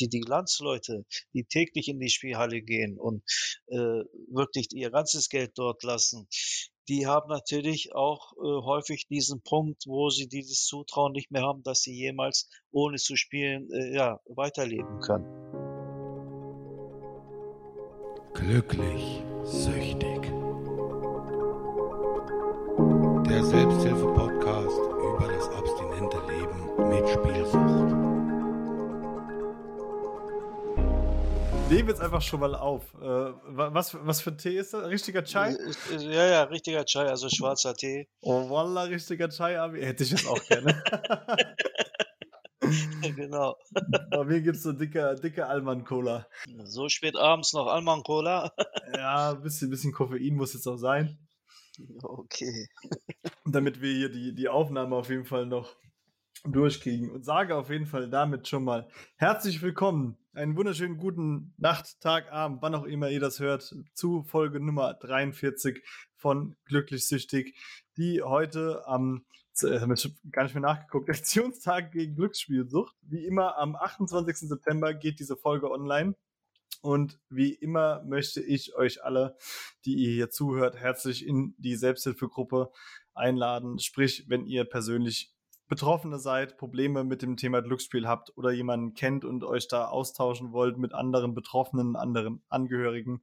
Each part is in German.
die, die Landsleute, die täglich in die Spielhalle gehen und äh, wirklich ihr ganzes Geld dort lassen, die haben natürlich auch äh, häufig diesen Punkt, wo sie dieses Zutrauen nicht mehr haben, dass sie jemals ohne zu spielen äh, ja, weiterleben können. Glücklich süchtig. Der Selbsthilfe-Podcast über das abstinente Leben mit Spielsucht. Nehmen jetzt einfach schon mal auf. Äh, was, was für Tee ist das? Richtiger Chai? Ja, ja, richtiger Chai, also schwarzer Tee. Oh, Wallah, richtiger Chai, Abi. Hätte ich jetzt auch gerne. genau. Bei mir gibt es so dicke, dicke Alman-Cola. So spät abends noch Alman-Cola? ja, ein bisschen, bisschen Koffein muss jetzt auch sein. Okay. Damit wir hier die, die Aufnahme auf jeden Fall noch durchkriegen. Und sage auf jeden Fall damit schon mal herzlich willkommen. Einen wunderschönen guten Nacht, Tag, Abend, wann auch immer ihr das hört, zu Folge Nummer 43 von Glücklich Süchtig, die heute am, äh, haben gar nicht mehr nachgeguckt, Aktionstag gegen Glücksspielsucht. Wie immer am 28. September geht diese Folge online. Und wie immer möchte ich euch alle, die ihr hier zuhört, herzlich in die Selbsthilfegruppe einladen. Sprich, wenn ihr persönlich Betroffene seid, Probleme mit dem Thema Glücksspiel habt oder jemanden kennt und euch da austauschen wollt mit anderen Betroffenen, anderen Angehörigen,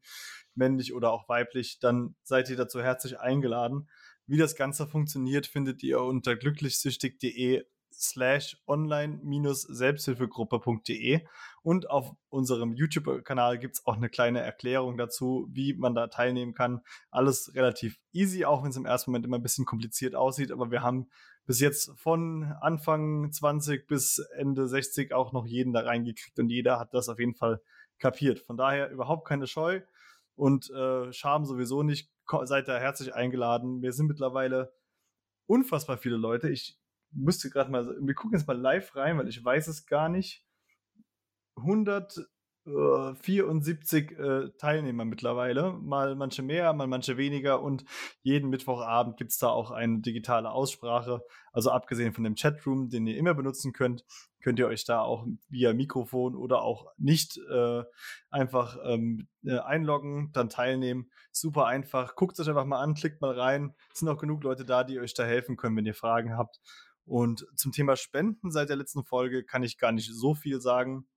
männlich oder auch weiblich, dann seid ihr dazu herzlich eingeladen. Wie das Ganze funktioniert, findet ihr unter glücklichsüchtig.de slash online-selbsthilfegruppe.de und auf unserem YouTube-Kanal gibt es auch eine kleine Erklärung dazu, wie man da teilnehmen kann. Alles relativ easy, auch wenn es im ersten Moment immer ein bisschen kompliziert aussieht, aber wir haben bis jetzt von Anfang 20 bis Ende 60 auch noch jeden da reingekriegt und jeder hat das auf jeden Fall kapiert. Von daher überhaupt keine Scheu und äh, Scham sowieso nicht. Seid da herzlich eingeladen. Wir sind mittlerweile unfassbar viele Leute. Ich müsste gerade mal, wir gucken jetzt mal live rein, weil ich weiß es gar nicht. 100 74 äh, Teilnehmer mittlerweile, mal manche mehr, mal manche weniger und jeden Mittwochabend gibt es da auch eine digitale Aussprache. Also abgesehen von dem Chatroom, den ihr immer benutzen könnt, könnt ihr euch da auch via Mikrofon oder auch nicht äh, einfach ähm, äh, einloggen, dann teilnehmen. Super einfach. Guckt es euch einfach mal an, klickt mal rein. Es sind auch genug Leute da, die euch da helfen können, wenn ihr Fragen habt. Und zum Thema Spenden seit der letzten Folge kann ich gar nicht so viel sagen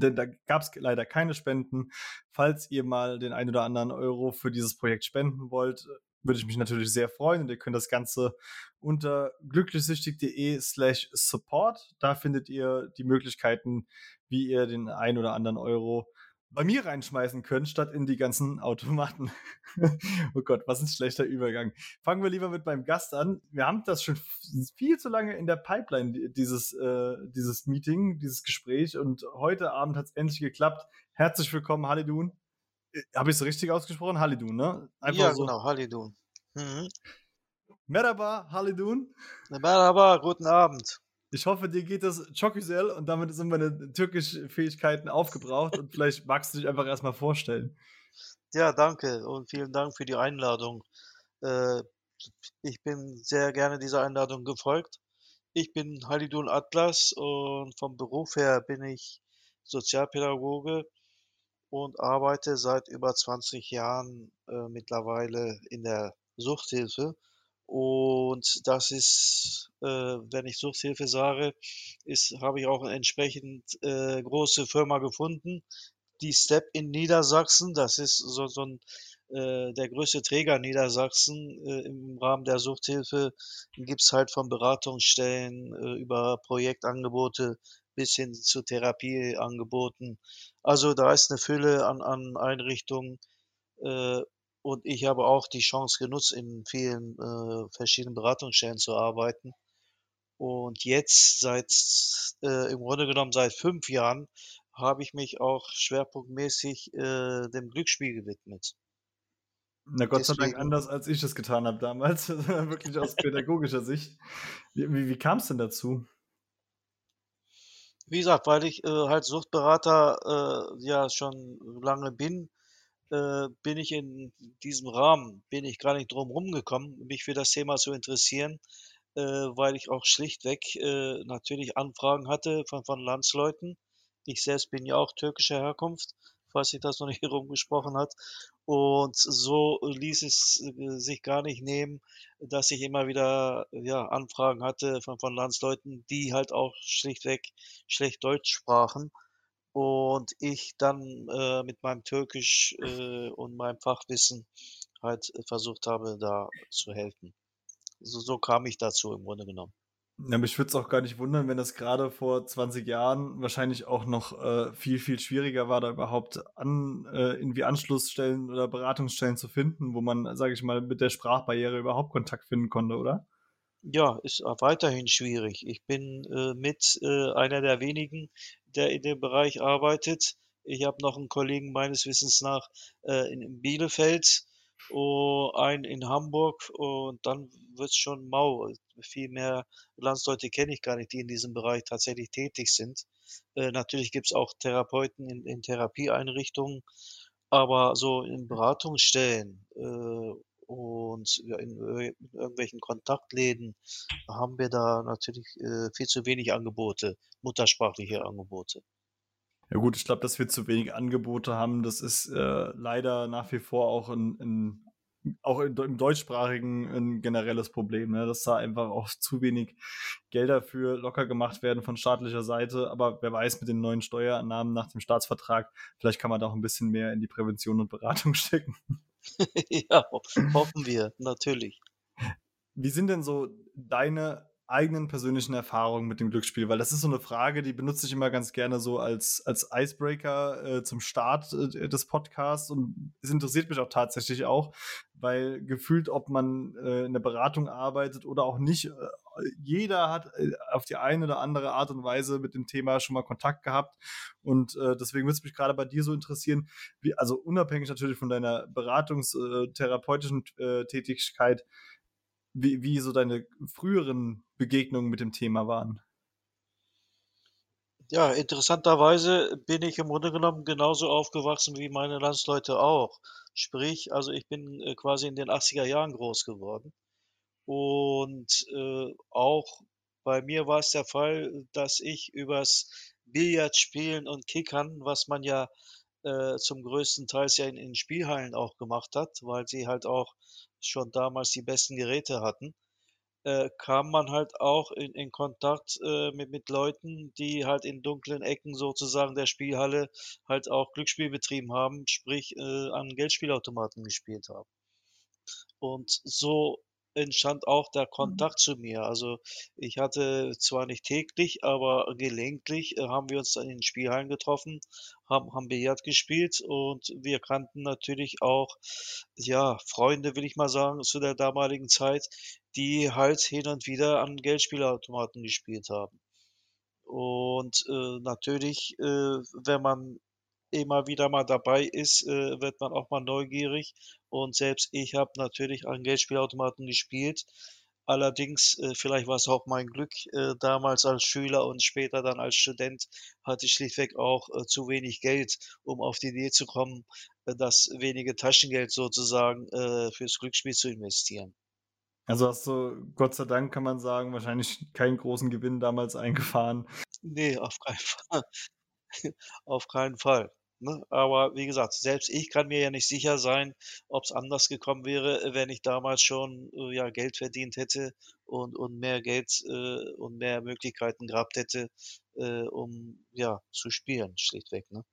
denn da gab es leider keine Spenden. Falls ihr mal den ein oder anderen Euro für dieses Projekt spenden wollt, würde ich mich natürlich sehr freuen. Und ihr könnt das Ganze unter glücklichsüchtig.de slash support. Da findet ihr die Möglichkeiten, wie ihr den ein oder anderen Euro bei mir reinschmeißen könnt, statt in die ganzen Automaten. oh Gott, was ein schlechter Übergang. Fangen wir lieber mit meinem Gast an. Wir haben das schon viel zu lange in der Pipeline, dieses, äh, dieses Meeting, dieses Gespräch. Und heute Abend hat es endlich geklappt. Herzlich willkommen, Halidun. Äh, Habe ich es richtig ausgesprochen? Halidun, ne? Einfach ja, so. genau, Halidun. Mhm. Merhaba, Halidun. Merhaba, guten Abend. Ich hoffe, dir geht es Choküsel und damit sind meine türkischen Fähigkeiten aufgebraucht und vielleicht magst du dich einfach erstmal vorstellen. Ja, danke und vielen Dank für die Einladung. Äh, ich bin sehr gerne dieser Einladung gefolgt. Ich bin Halidun Atlas und vom Beruf her bin ich Sozialpädagoge und arbeite seit über 20 Jahren äh, mittlerweile in der Suchthilfe und das ist, äh, wenn ich Suchthilfe sage, ist, habe ich auch eine entsprechend äh, große Firma gefunden, die Step in Niedersachsen. Das ist so, so ein, äh, der größte Träger Niedersachsen äh, im Rahmen der Suchthilfe. Gibt's halt von Beratungsstellen äh, über Projektangebote bis hin zu Therapieangeboten. Also da ist eine Fülle an, an Einrichtungen. Äh, und ich habe auch die Chance genutzt, in vielen äh, verschiedenen Beratungsstellen zu arbeiten. Und jetzt seit, äh, im Grunde genommen seit fünf Jahren, habe ich mich auch schwerpunktmäßig äh, dem Glücksspiel gewidmet. Na Gott sei Dank anders, als ich es getan habe damals, wirklich aus pädagogischer Sicht. Wie, wie, kam es denn dazu? Wie gesagt, weil ich äh, halt Suchtberater äh, ja schon lange bin, äh, bin ich in diesem Rahmen, bin ich gar nicht drum rumgekommen, mich für das Thema zu interessieren, äh, weil ich auch schlichtweg äh, natürlich Anfragen hatte von, von Landsleuten, Ich selbst bin ja auch türkischer Herkunft, falls sich das noch nicht herumgesprochen hat. Und so ließ es äh, sich gar nicht nehmen, dass ich immer wieder, ja, Anfragen hatte von von Landsleuten, die halt auch schlichtweg schlecht Deutsch sprachen und ich dann, äh, mit meinem Türkisch, äh, und meinem Fachwissen halt, äh, versucht habe, da zu helfen. So so kam ich dazu im Grunde genommen. Ja, mich würde es auch gar nicht wundern, wenn das gerade vor 20 Jahren wahrscheinlich auch noch, äh, viel, viel schwieriger war, da überhaupt an äh, irgendwie Anschlussstellen oder Beratungsstellen zu finden, wo man, sage ich mal, mit der Sprachbarriere überhaupt Kontakt finden konnte, oder? Ja, ist auch weiterhin schwierig. Ich bin, äh, mit, äh, einer der wenigen, der in dem Bereich arbeitet. Ich habe noch einen Kollegen meines Wissens nach, äh, in in Bielefeld, oh, einen in Hamburg und dann wird's schon mau. Viel mehr Landsleute kenne ich gar nicht, die in diesem Bereich tatsächlich tätig sind. Äh, natürlich gibt's auch Therapeuten in in Therapieeinrichtungen, aber so in Beratungsstellen, äh, und in ir irgendwelchen Kontaktläden haben wir da natürlich, äh, viel zu wenig Angebote, muttersprachliche Angebote. Ja gut, ich glaube, dass wir zu wenig Angebote haben, das ist, äh, leider nach wie vor auch 'n 'n auch in im Deutschsprachigen 'n generelles Problem, ne, dass da einfach auch zu wenig Gelder für locker gemacht werden von staatlicher Seite. Aber wer weiß, mit den neuen Steuereinnahmen nach dem Staatsvertrag, vielleicht kann man da auch 'n bisschen mehr in die Prävention und Beratung stecken. Ja, ho hoffen wir, natürlich. Wie sind denn so deine eigenen persönlichen Erfahrungen mit dem Glücksspiel? Weil das ist so 'ne Frage, die benutze ich immer ganz gerne so als als Icebreaker, äh, zum Start, äh, des Podcasts und es interessiert mich auch tatsächlich auch, weil gefühlt, ob man, äh, in der Beratung arbeitet oder auch nicht, äh, jeder hat, äh, auf die eine oder andere Art und Weise mit dem Thema schon mal Kontakt gehabt. Und, äh, deswegen würde es mich grade bei dir so interessieren, wie also unabhängig natürlich von deiner beratungs äh, äh, Tätigkeit, wie wie so deine früheren Begegnungen mit dem Thema waren? Ja, interessanterweise bin ich im Grunde genommen genauso aufgewachsen wie meine Landsleute auch. Sprich, also ich bin, äh, quasi in den 80er Jahren groß geworden. Und, äh, auch bei mir war es der Fall, dass ich übers Billardspielen und Kickern, was man ja, äh, zum größten Teils ja in in Spielhallen auch gemacht hat, weil sie halt auch schon damals die besten Geräte hatten, äh, kam man halt auch in in Kontakt, äh, mit mit Leuten, die halt in dunklen Ecken sozusagen der Spielhalle halt auch Glücksspiel betrieben haben, sprich, äh, an Geldspielautomaten gespielt haben. Und so entstand auch der Mhm. Kontakt zu mir. Also, ich hatte zwar nicht täglich, aber gelegentlich, äh, haben wir uns dann in den Spielhallen getroffen, haben haben Billard gespielt und wir kannten natürlich auch, ja, Freunde, will ich mal sagen, zu der damaligen Zeit, die halt hin und wieder an Geldspielautomaten gespielt haben. Und, äh, natürlich, äh, wenn man immer wieder mal dabei ist, äh, wird man auch mal neugierig. Und selbst ich habe natürlich an Geldspielautomaten gespielt. Allerdings, äh, vielleicht war's auch mein Glück, äh, damals als Schüler und später dann als Student hatte ich schlichtweg auch, äh, zu wenig Geld, um auf die Idee zu kommen, äh, das wenige Taschengeld sozusagen, äh, fürs Glücksspiel zu investieren. Also, hast du, Gott sei Dank, kann man sagen, wahrscheinlich keinen großen Gewinn damals eingefahren. Ne, auf keinen Fall. Auf keinen Fall, ne? Aber wie gesagt, selbst ich kann mir ja nicht sicher sein, ob's anders gekommen wäre, wenn ich damals schon, äh, ja, Geld verdient hätte und und mehr Geld, äh, und mehr Möglichkeiten gehabt hätte, äh, um, ja, zu spielen schlichtweg, ne?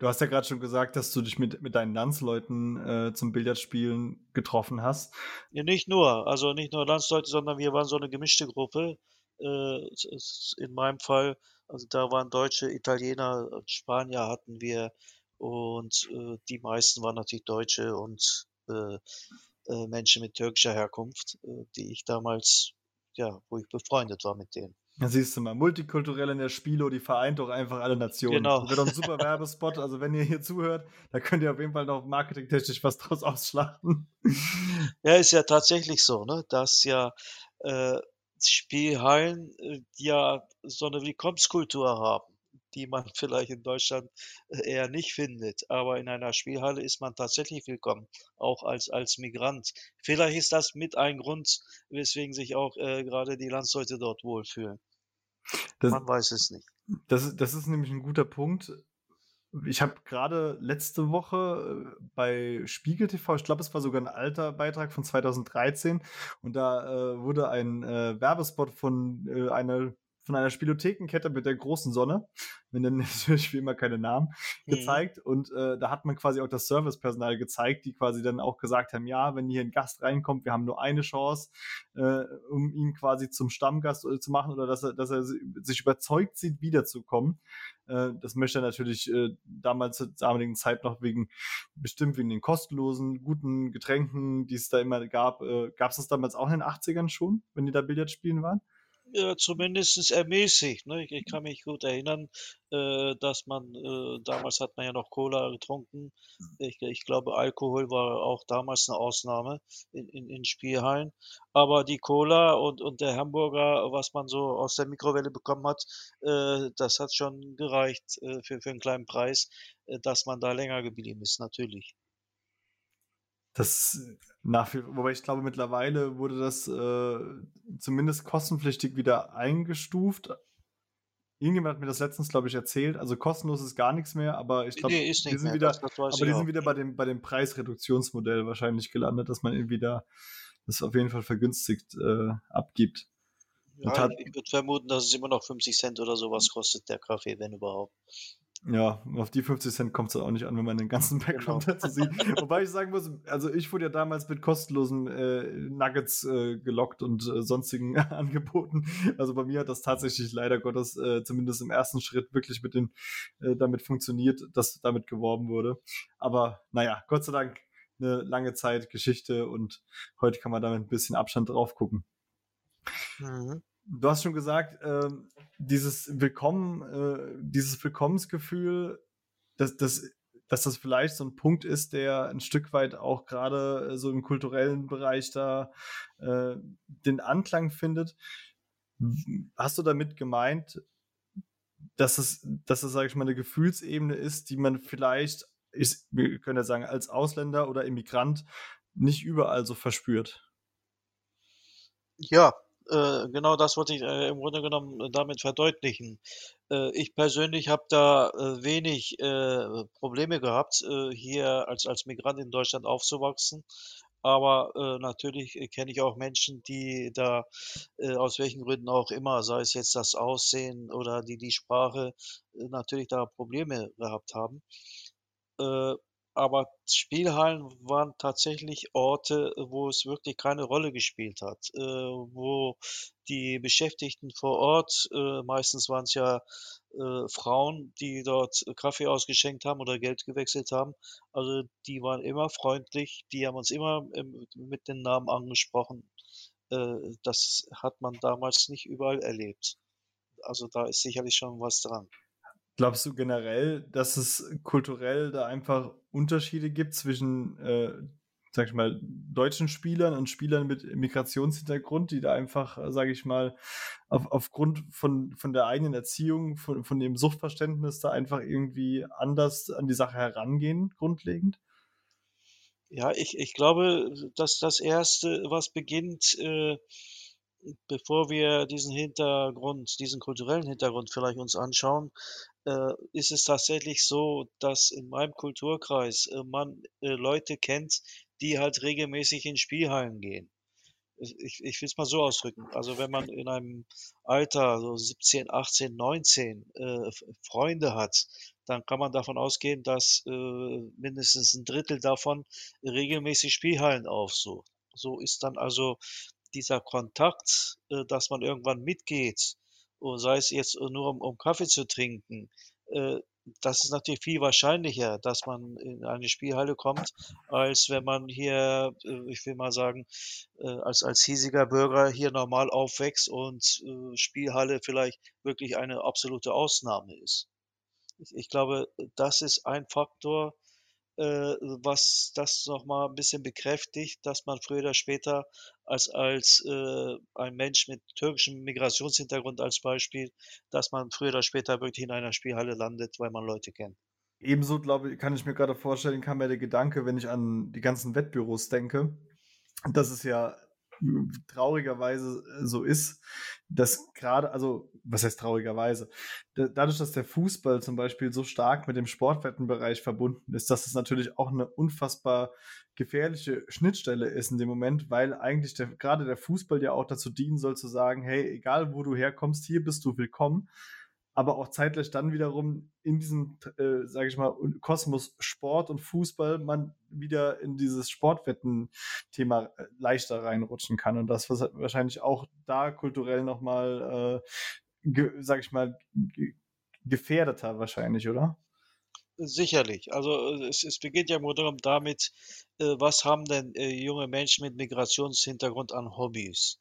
Du hast ja grad schon gesagt, dass du dich mit mit deinen Landsleuten, äh, zum Billardspielen getroffen hast. Ja, nicht nur. Also, nicht nur Landsleute, sondern wir waren so 'ne gemischte Gruppe. Äh, in meinem Fall also, da waren Deutsche, Italiener Spanier hatten wir und, äh, die meisten waren natürlich Deutsche und, äh, äh, Menschen mit türkischer Herkunft, äh, die ich damals ja, wo ich befreundet war mit denen. Ja, siehst du mal, multikulturell in der Spielo, die vereint doch einfach alle Nationen. Genau. Das wäre doch 'n super Werbespot. Also, wenn ihr hier zuhört, da könnt ihr auf jeden Fall noch marketingtechnisch was draus ausschlachten. Ja, ist ja tatsächlich so, ne, dass ja, äh, Spielhallen, äh, ja so 'ne Willkommenskultur haben, die man vielleicht in Deutschland, äh, eher nicht findet. Aber in einer Spielhalle ist man tatsächlich willkommen, auch als als Migrant. Vielleicht ist das mit ein Grund, weswegen sich auch, äh, grade die Landsleute dort wohlfühlen. Das Man weiß es nicht. Das, das ist nämlich ein guter Punkt. Ich habe gerade letzte Woche äh, bei Spiegel TV, ich glaube, es war sogar ein alter Beitrag von 2013, und da äh, wurde ein äh, Werbespot von äh, einer von einer Spielothekenkette mit der großen Sonne, wir nennen natürlich wie immer keine Namen, mhm. gezeigt. Und äh, da hat man quasi auch das Servicepersonal gezeigt, die quasi dann auch gesagt haben, ja, wenn hier ein Gast reinkommt, wir haben nur eine Chance, äh, um ihn quasi zum Stammgast äh, zu machen oder dass er, dass er sich überzeugt sieht, wiederzukommen. Äh, das möchte er natürlich äh, damals zur damaligen Zeit noch wegen, bestimmt wegen den kostenlosen, guten Getränken, die es da immer gab. Äh, gab es das damals auch in den 80ern schon, wenn die da Billard spielen waren? Äh, zumindest ermäßigt. Ne? Ich, ich, kann mich gut erinnern, äh, dass man, äh, damals hat man ja noch Cola getrunken. Ich, ich, glaube, Alkohol war auch damals eine Ausnahme in, in, in Spielhallen. Aber die Cola und, und der Hamburger, was man so aus der Mikrowelle bekommen hat, äh, das hat schon gereicht äh, für, für einen kleinen Preis, äh, dass man da länger geblieben ist, natürlich. Das nach wie, wobei ich glaube, mittlerweile wurde das äh, zumindest kostenpflichtig wieder eingestuft. Irgendjemand hat mir das letztens, glaube ich, erzählt. Also kostenlos ist gar nichts mehr, aber ich glaube, nee, die sind mehr. wieder, das, das aber die sind wieder bei dem, bei dem Preisreduktionsmodell wahrscheinlich gelandet, dass man irgendwie da das auf jeden Fall vergünstigt äh, abgibt. Ja, ich würde vermuten, dass es immer noch 50 Cent oder sowas kostet, der Kaffee, wenn überhaupt. Ja, auf die 50 Cent kommt es auch nicht an, wenn man den ganzen Background genau. dazu sieht. Wobei ich sagen muss, also ich wurde ja damals mit kostenlosen äh, Nuggets äh, gelockt und äh, sonstigen Angeboten. Also bei mir hat das tatsächlich leider Gottes äh, zumindest im ersten Schritt wirklich mit den, äh, damit funktioniert, dass damit geworben wurde. Aber naja, Gott sei Dank eine lange Zeit Geschichte und heute kann man damit ein bisschen Abstand drauf gucken. Mhm. Du hast schon gesagt, äh, dieses Willkommen, äh, dieses Willkommensgefühl, dass, dass, dass das vielleicht so ein Punkt ist, der ein Stück weit auch gerade äh, so im kulturellen Bereich da äh, den Anklang findet. Hast du damit gemeint, dass es, dass es, sage ich mal, eine Gefühlsebene ist, die man vielleicht, ich, wir können ja sagen, als Ausländer oder Immigrant nicht überall so verspürt? Ja, äh, genau das wollte ich äh, im Grunde genommen äh, damit verdeutlichen. Äh, ich persönlich habe da äh, wenig äh, Probleme gehabt, hier als, als Migrant in Deutschland aufzuwachsen. Aber natürlich kenne ich auch Menschen, die da aus welchen Gründen auch immer, sei es jetzt das Aussehen oder die, die Sprache, natürlich da Probleme gehabt haben. Aber Spielhallen waren tatsächlich Orte, wo es wirklich keine Rolle gespielt hat, äh, wo die Beschäftigten vor Ort, äh, meistens waren es ja äh, Frauen, die dort Kaffee ausgeschenkt haben oder Geld gewechselt haben. Also die waren immer freundlich, die haben uns immer mit den Namen angesprochen. Äh, das hat man damals nicht überall erlebt. Also da ist sicherlich schon was dran. Glaubst du generell, dass es kulturell da einfach Unterschiede gibt zwischen, äh, sag ich mal, deutschen Spielern und Spielern mit Migrationshintergrund, die da einfach, sage ich mal, auf, aufgrund von, von der eigenen Erziehung, von, von dem Suchtverständnis da einfach irgendwie anders an die Sache herangehen, grundlegend? Ja, ich, ich glaube, dass das Erste, was beginnt, äh, bevor wir diesen Hintergrund, diesen kulturellen Hintergrund vielleicht uns anschauen, äh, ist es tatsächlich so, dass in meinem Kulturkreis äh, man äh, Leute kennt, die halt regelmäßig in Spielhallen gehen. Ich, ich will es mal so ausdrücken. Also wenn man in einem Alter, so 17, 18, 19, äh, Freunde hat, dann kann man davon ausgehen, dass äh, mindestens ein Drittel davon regelmäßig Spielhallen aufsucht. So ist dann also dieser Kontakt, äh, dass man irgendwann mitgeht, sei es jetzt nur um, um Kaffee zu trinken, äh, das ist natürlich viel wahrscheinlicher, dass man in eine Spielhalle kommt, als wenn man hier, äh, ich will mal sagen, äh, als, als hiesiger Bürger hier normal aufwächst und äh, Spielhalle vielleicht wirklich eine absolute Ausnahme ist. Ich, ich glaube, das ist ein Faktor, was das nochmal ein bisschen bekräftigt, dass man früher oder später als, als äh, ein Mensch mit türkischem Migrationshintergrund als Beispiel, dass man früher oder später wirklich in einer Spielhalle landet, weil man Leute kennt. Ebenso, glaube ich, kann ich mir gerade vorstellen, kam mir der Gedanke, wenn ich an die ganzen Wettbüros denke, dass es ja traurigerweise äh, so ist, dass gerade, also was heißt traurigerweise, dadurch, dass der Fußball zum Beispiel so stark mit dem Sportwettenbereich verbunden ist, dass es natürlich auch eine unfassbar gefährliche Schnittstelle ist in dem Moment, weil eigentlich der, gerade der Fußball ja auch dazu dienen soll zu sagen, hey, egal wo du herkommst, hier bist du willkommen aber auch zeitgleich dann wiederum in diesem, äh, sage ich mal, Kosmos Sport und Fußball man wieder in dieses Sportwetten-Thema äh, leichter reinrutschen kann und das was wahrscheinlich auch da kulturell nochmal, äh, sage ich mal, gefährdeter wahrscheinlich, oder? Sicherlich. Also äh, es, es beginnt ja im Grunde damit, äh, was haben denn äh, junge Menschen mit Migrationshintergrund an Hobbys?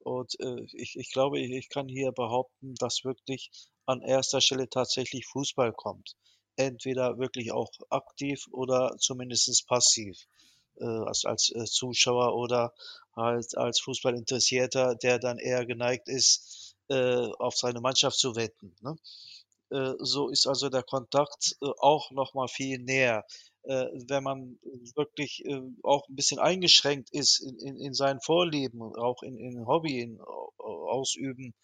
Und äh, ich, ich glaube, ich kann hier behaupten, dass wirklich an erster Stelle tatsächlich Fußball kommt. Entweder wirklich auch aktiv oder zumindest passiv. Äh, als, als äh, Zuschauer oder halt als Fußballinteressierter, der dann eher geneigt ist, äh, auf seine Mannschaft zu wetten. Ne? Äh, so ist also der Kontakt äh, auch noch mal viel näher. Äh, wenn man wirklich auch ein bisschen eingeschränkt ist in in in seinen Vorlieben, auch in in Hobby, in Ausüben,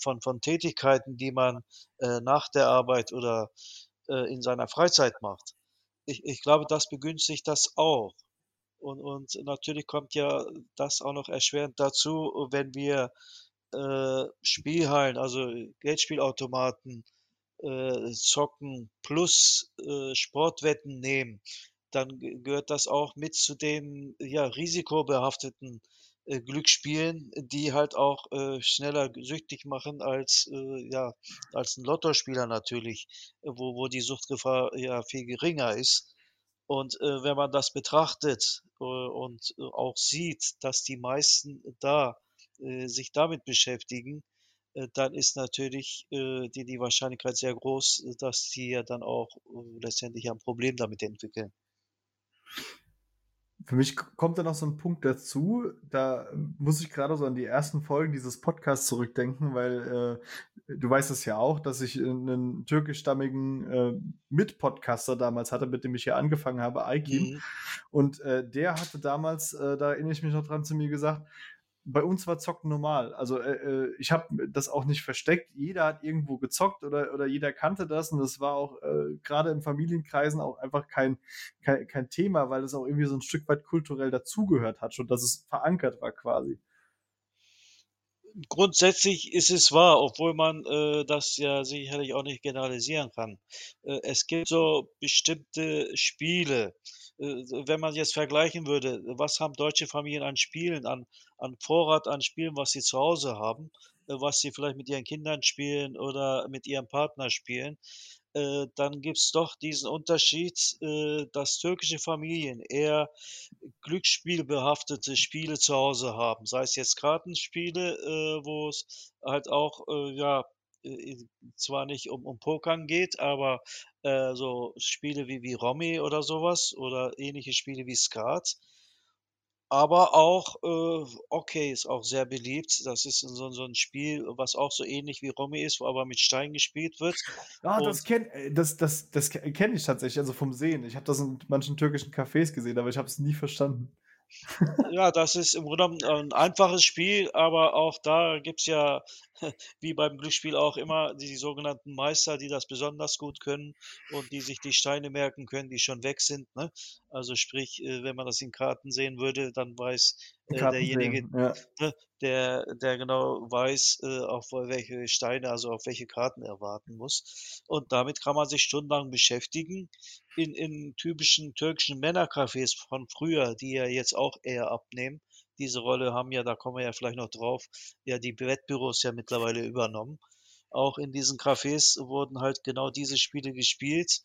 von von Tätigkeiten, die man, nach der Arbeit oder, in seiner Freizeit macht. Ich ich glaube, das begünstigt das auch. Und und natürlich kommt ja das auch noch erschwerend dazu, wenn wir, Spielhallen, also Geldspielautomaten äh, Zocken plus äh, Sportwetten nehmen, dann gehört das auch mit zu den, ja, risikobehafteten, äh, Glücksspielen, die halt auch, äh, schneller süchtig machen als, äh, ja, als 'n Lottospieler natürlich, wo wo die Suchtgefahr ja viel geringer ist. Und, äh, wenn man das betrachtet, äh, und auch sieht, dass die meisten da, äh, sich damit beschäftigen, äh, dann ist natürlich, äh, die die Wahrscheinlichkeit sehr groß, äh, dass sie ja dann auch, äh, letztendlich ein Problem damit entwickeln. Für mich kommt da noch so ein Punkt dazu, da muss ich gerade so an die ersten Folgen dieses Podcasts zurückdenken, weil, äh, du weißt es ja auch, dass ich einen türkischstammigen, äh, Mitpodcaster damals hatte, mit dem ich hier angefangen habe, Aykin. Mhm. Und, äh, der hatte damals, äh, da erinnere ich mich noch dran, zu mir gesagt: bei uns war Zocken normal. Also äh, äh ich habe das auch nicht versteckt. Jeder hat irgendwo gezockt oder, oder jeder kannte das und das war auch äh, gerade in Familienkreisen auch einfach kein, kein, kein Thema, weil es auch irgendwie so ein Stück weit kulturell dazugehört hat, schon dass es verankert war quasi. Grundsätzlich ist es wahr, obwohl man äh, das ja sicherlich auch nicht generalisieren kann. Äh, es gibt so bestimmte Spiele, äh, wenn man jetzt vergleichen würde, was haben deutsche Familien an Spielen, an an Vorrat an Spielen, was sie zu Hause haben, äh, was sie vielleicht mit ihren Kindern spielen oder mit ihrem Partner spielen, äh, dann gibt's doch diesen Unterschied, äh, dass türkische Familien eher glücksspielbehaftete Spiele zu Hause haben. Sei es jetzt Kartenspiele, wo es halt auch, ja, zwar nicht um um Pokern geht, aber, so Spiele wie wie Romy oder sowas oder ähnliche Spiele wie Skat. Aber auch, äh, Hockey ist auch sehr beliebt. Das ist so so 'n Spiel, was auch so ähnlich wie Romy ist, wo aber mit Steinen gespielt wird. Ah, das kenn äh, das das das kenne ich tatsächlich, also vom Sehen. Ich habe das in manchen türkischen Cafés gesehen, aber ich habe es nie verstanden. Ja, das ist im Grunde genommen 'n einfaches Spiel, aber auch da gibt's ja, wie beim Glücksspiel auch immer, die sogenannten Meister, die das besonders gut können und die sich die Steine merken können, die schon weg sind, ne? Also sprich, äh, wenn man das in Karten sehen würde, dann weiß, äh, derjenige, ja. ne, der der genau weiß, äh, auf welche Steine, also auf welche Karten er warten muss. Und damit kann man sich stundenlang beschäftigen. In in typischen türkischen Männercafés von früher, die ja jetzt auch eher abnehmen. Diese Rolle haben ja, da kommen wir ja vielleicht noch drauf, ja die Wettbüros ja mittlerweile übernommen. Auch in diesen Cafés wurden halt genau diese Spiele gespielt.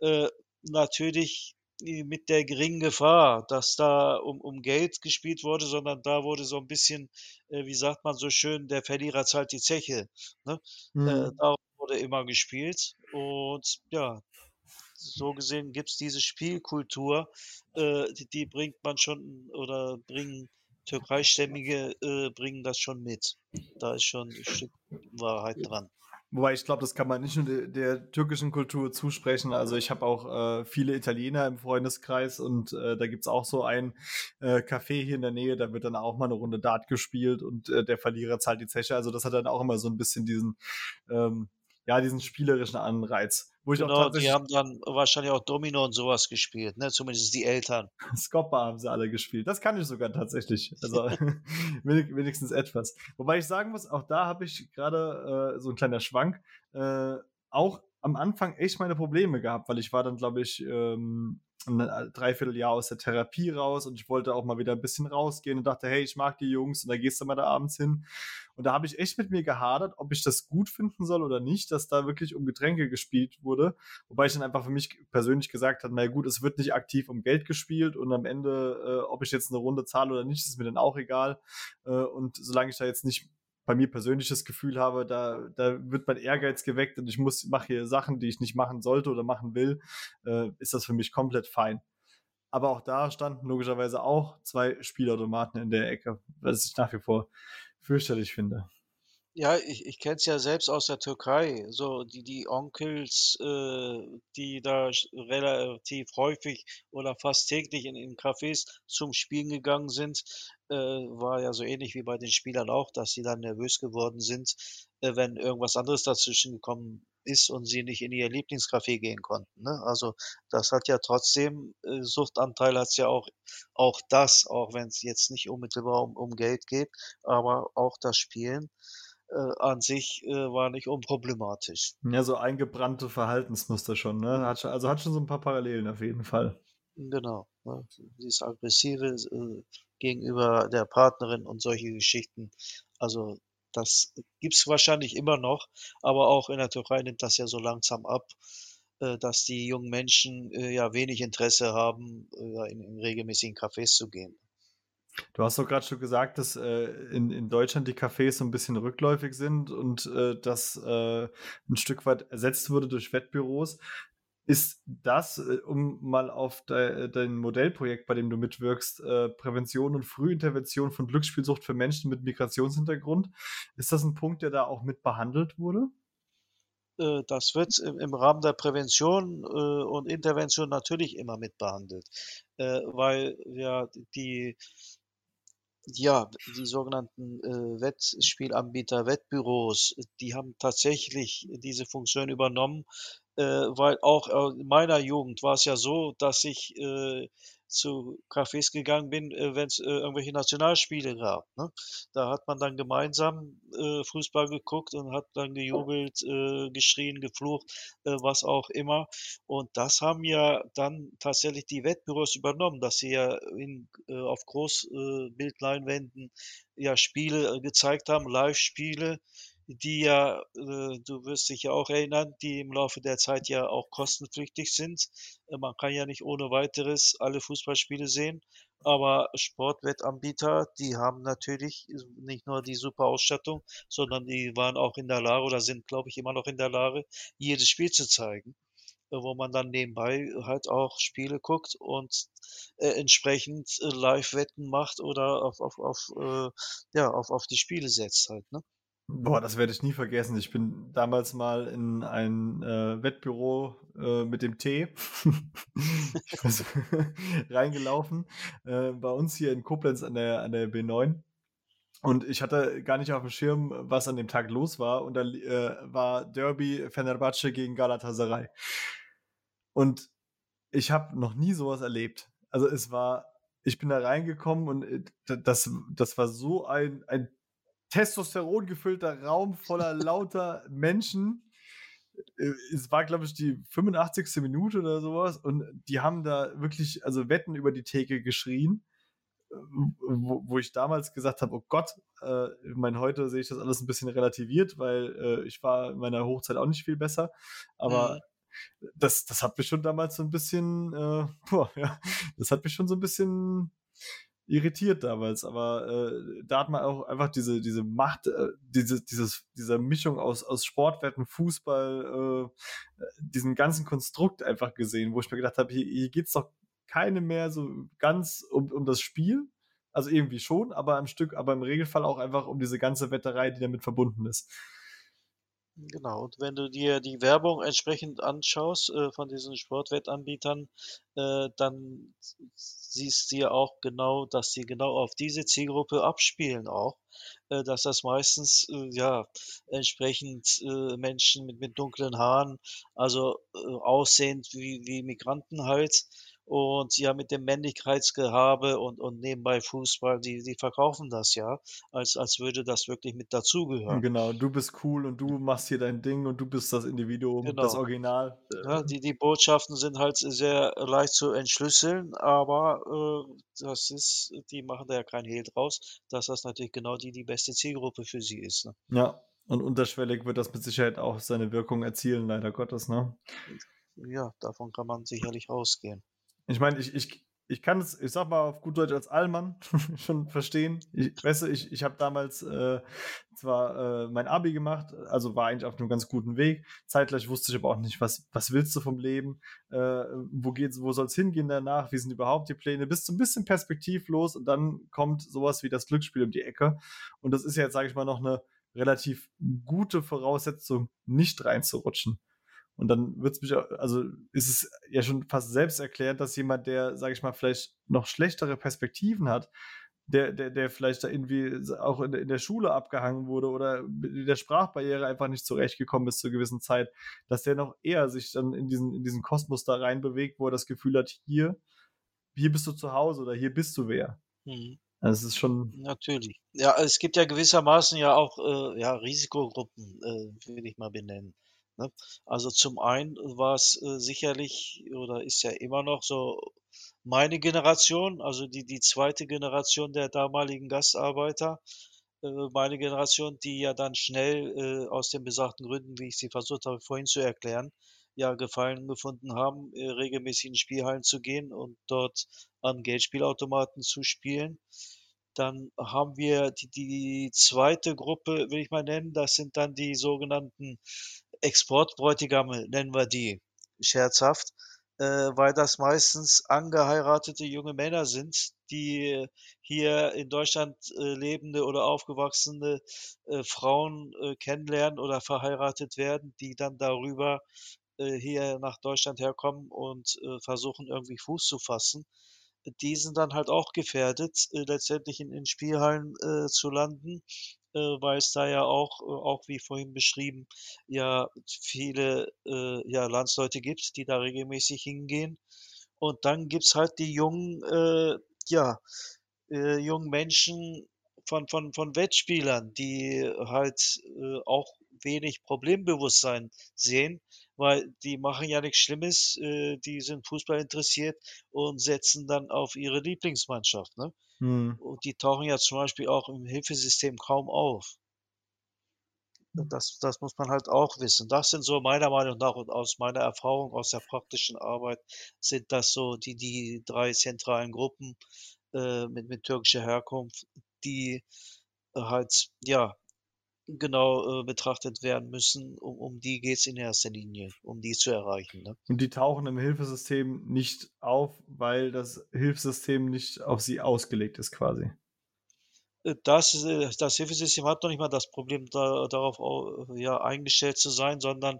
Äh, natürlich mit der geringen Gefahr, dass da um um Geld gespielt wurde, sondern da wurde so 'n bisschen, äh, wie sagt man so schön: „Der Verlierer zahlt die Zeche“, ne? Äh, Mhm. darum wurde immer gespielt und ja, so gesehen gibt's diese Spielkultur, äh, die die bringt man schon oder bringen Türkeistämmige, äh, bringen das schon mit. Da ist schon 'n Stück Wahrheit dran. Wobei ich glaube, das kann man nicht nur der, der türkischen Kultur zusprechen. Also ich habe auch äh, viele Italiener im Freundeskreis und äh, da gibt es auch so ein äh, Café hier in der Nähe, da wird dann auch mal eine Runde Dart gespielt und äh, der Verlierer zahlt die Zeche. Also das hat dann auch immer so ein bisschen diesen, ähm, ja, diesen spielerischen Anreiz. Wo ich genau, auch die haben dann wahrscheinlich auch Domino und sowas gespielt, ne? Zumindest die Eltern. Scopper haben sie alle gespielt. Das kann ich sogar tatsächlich. Also wenigstens etwas. Wobei ich sagen muss, auch da habe ich gerade äh, so ein kleiner Schwank. Äh, auch am Anfang echt meine Probleme gehabt, weil ich war dann, glaube ich, ähm, ein äh, Dreivierteljahr aus der Therapie raus und ich wollte auch mal wieder ein bisschen rausgehen und dachte, hey, ich mag die Jungs und da gehst du mal da abends hin. Und da habe ich echt mit mir gehadert, ob ich das gut finden soll oder nicht, dass da wirklich um Getränke gespielt wurde. Wobei ich dann einfach für mich persönlich gesagt habe, na gut, es wird nicht aktiv um Geld gespielt und am Ende, äh, ob ich jetzt eine Runde zahle oder nicht, ist mir dann auch egal. Äh, und solange ich da jetzt nicht bei mir persönlich das Gefühl habe, da, da wird mein Ehrgeiz geweckt und ich muss, mache hier Sachen, die ich nicht machen sollte oder machen will, äh, ist das für mich komplett fein. Aber auch da standen logischerweise auch zwei Spielautomaten in der Ecke, was ich nach wie vor fürchterlich finde. Ja, ich ich kenne es ja selbst aus der Türkei, so die die Onkels, äh, die da relativ häufig oder fast täglich in in Cafés zum Spielen gegangen sind, äh, war ja so ähnlich wie bei den Spielern auch, dass sie dann nervös geworden sind, äh, wenn irgendwas anderes dazwischen gekommen ist und sie nicht in ihr Lieblingscafé gehen konnten, ne? Also, das hat ja trotzdem äh, Suchtanteil hat's ja auch auch das, auch wenn es jetzt nicht unmittelbar um um Geld geht, aber auch das Spielen äh, an sich äh, war nicht unproblematisch. Ja, so eingebrannte Verhaltensmuster schon, ne? Hat also hat schon so ein paar Parallelen auf jeden Fall. Genau. Ne? Dieses Aggressive äh, gegenüber der Partnerin und solche Geschichten. Also das gibt's wahrscheinlich immer noch, aber auch in der Türkei nimmt das ja so langsam ab, äh, dass die jungen Menschen äh, ja wenig Interesse haben, äh, in, in regelmäßigen Cafés zu gehen. Du hast doch gerade schon gesagt, dass äh, in, in Deutschland die Cafés so ein bisschen rückläufig sind und äh, das äh, ein Stück weit ersetzt wurde durch Wettbüros. Ist das, äh, um mal auf de, dein Modellprojekt, bei dem du mitwirkst, äh, Prävention und Frühintervention von Glücksspielsucht für Menschen mit Migrationshintergrund, ist das ein Punkt, der da auch mit behandelt wurde? Äh, das wird im Rahmen der Prävention und Intervention natürlich immer mit behandelt, weil ja die ja, die sogenannten, äh, Wettspielanbieter, Wettbüros, die haben tatsächlich diese Funktion übernommen, äh, weil auch, äh, in meiner Jugend war es ja so, dass ich, äh, zu Cafés gegangen bin, äh, wenn's, äh, irgendwelche Nationalspiele gab, ne? Da hat man dann gemeinsam, äh, Fußball geguckt und hat dann gejubelt, äh, geschrien, geflucht, äh, was auch immer. Und das haben ja dann tatsächlich die Wettbüros übernommen, dass sie ja in auf Großbildleinwänden ja Spiele, gezeigt haben, Live-Spiele, die ja, äh, du wirst dich ja auch erinnern, die im Laufe der Zeit ja auch kostenpflichtig sind. Äh, man kann ja nicht ohne Weiteres alle Fußballspiele sehen, aber Sportwettanbieter, die haben natürlich nicht nur die super Ausstattung, sondern die waren auch in der Lage oder sind, glaube ich, immer noch in der Lage, jedes Spiel zu zeigen, äh, wo man dann nebenbei halt auch Spiele guckt und äh, entsprechend äh, Live-Wetten macht oder auf, auf, auf, äh, ja, auf, auf die Spiele setzt halt, ne? Boah, das werde ich nie vergessen. Ich bin damals mal in ein äh, Wettbüro äh, mit dem Tee reingelaufen. Äh, bei uns hier in Koblenz an der, an der B9. Und ich hatte gar nicht auf dem Schirm, was an dem Tag los war. Und da äh, war Derby Fenerbahce gegen Galatasaray. Und ich habe noch nie sowas erlebt. Also es war, ich bin da reingekommen und äh, das, das war so ein, ein Testosteron gefüllter Raum voller lauter Menschen. Äh, es war, glaube ich, die 85. Minute oder sowas und die haben da wirklich, also Wetten über die Theke geschrien, äh, wo, wo ich damals gesagt habe, oh Gott, äh, ich meine, heute sehe ich das alles ein bisschen relativiert, weil äh, ich war in meiner Hochzeit auch nicht viel besser, aber mhm. das, das hat mich schon damals so ein bisschen, äh, boah, ja, das hat mich schon so ein bisschen irritiert damals, aber äh, da hat man auch einfach diese, diese Macht, äh, diese, dieses, diese Mischung aus, aus Sportwetten, Fußball, äh, diesen ganzen Konstrukt einfach gesehen, wo ich mir gedacht habe, hier, hier es doch keine mehr so ganz um, um das Spiel. Also irgendwie schon, aber im Stück, aber im Regelfall auch einfach um diese ganze Wetterei, die damit verbunden ist. Genau, und wenn du dir die Werbung entsprechend anschaust, äh, von diesen Sportwettanbietern, äh, dann siehst du ja auch genau, dass sie genau auf diese Zielgruppe abspielen auch, äh, dass das meistens, äh, ja, entsprechend, äh, Menschen mit mit dunklen Haaren, also, äh, aussehend wie wie Migranten halt und ja mit dem Männlichkeitsgehabe und und nebenbei Fußball, die die verkaufen das ja, als als würde das wirklich mit dazugehören. genau, du bist cool und du machst hier dein Ding und du bist das Individuum, das Genau. Original. Ja, die die Botschaften sind halt sehr leicht zu entschlüsseln, aber, äh, das ist die machen da ja kein Hehl draus, dass das natürlich genau die die beste Zielgruppe für sie ist, ne? ja, und unterschwellig wird das mit Sicherheit auch seine Wirkung erzielen, leider Gottes, ne? Ja, davon kann man sicherlich ausgehen. Ich meine, ich ich ich kann es, ich sage mal auf gut Deutsch als Allmann schon verstehen. Ich weißt du, ich ich habe damals, äh, zwar, äh, mein Abi gemacht, also war eigentlich auf 'nem ganz guten Weg. Zeitgleich wusste ich aber auch nicht, was was willst du vom Leben? Äh, wo geht's wo soll's hingehen danach? Wie sind überhaupt die Pläne? Bist so 'n bisschen perspektivlos und dann kommt so was wie das Glücksspiel um die Ecke. Und das ist ja jetzt, sage ich mal, noch 'ne relativ gute Voraussetzung, nicht reinzurutschen. Und dann wird's mich a also, ist es ja schon fast selbsterklärend, dass jemand, der, sage ich mal, vielleicht noch schlechtere Perspektiven hat, der der der vielleicht da irgendwie auch in der in der Schule abgehangen wurde oder mit der Sprachbarriere einfach nicht zurechtgekommen ist zur gewissen Zeit, dass der noch eher sich dann in diesen in diesen Kosmos da reinbewegt, wo er das Gefühl hat: „Hier hier bist du zu Hause oder hier bist du wer.“ Mhm. Also, es ist schon Natürlich. Ja, es gibt ja gewissermaßen ja auch, äh, ja, Risikogruppen, äh, würde ich mal benennen, ne? Also, zum einen war's, äh, sicherlich oder ist ja immer noch so meine Generation, also die die 2. Generation der damaligen Gastarbeiter, äh, meine Generation, die ja dann schnell, äh, aus den besagten Gründen, wie ich sie versucht habe vorhin zu erklären, ja Gefallen gefunden haben, äh, regelmäßig in Spielhallen zu gehen und dort an Geldspielautomaten zu spielen. Dann haben wir die die 2. Gruppe, will ich mal nennen, das sind dann die sogenannten Exportbräutigame, nennen wir die scherzhaft, äh, weil das meistens angeheiratete junge Männer sind, die hier in Deutschland, äh, lebende oder aufgewachsene, äh, Frauen, kennenlernen oder verheiratet werden, die dann darüber, hier nach Deutschland herkommen und, versuchen, irgendwie Fuß zu fassen. Die sind dann halt auch gefährdet, äh, letztendlich in in Spielhallen, zu landen, äh, weil es da ja auch äh, auch wie vorhin beschrieben, ja viele, äh, ja, Landsleute gibt, die da regelmäßig hingehen. Und dann gibt's halt die jungen, äh, ja, äh, jungen Menschen von von von Wettspielern, die halt, äh, auch wenig Problembewusstsein sehen, weil die machen ja nix Schlimmes, äh, die sind Fußball interessiert und setzen dann auf ihre Lieblingsmannschaft, ne? Mhm. Und die tauchen ja zum Beispiel auch im Hilfesystem kaum auf. Das das muss man halt auch wissen. Das sind so meiner Meinung nach und aus meiner Erfahrung aus der praktischen Arbeit sind das so die die 3 zentralen Gruppen, äh, mit mit türkischer Herkunft, die halt, ja, genau, äh, betrachtet werden müssen. Um um die geht's in erster Linie, um die zu erreichen, ne? Und die tauchen im Hilfesystem nicht auf, weil das Hilfssystem nicht auf sie ausgelegt ist quasi. Äh, das äh, das Hilfesystem hat noch nicht mal das Problem, da darauf au ja, eingestellt zu sein, sondern,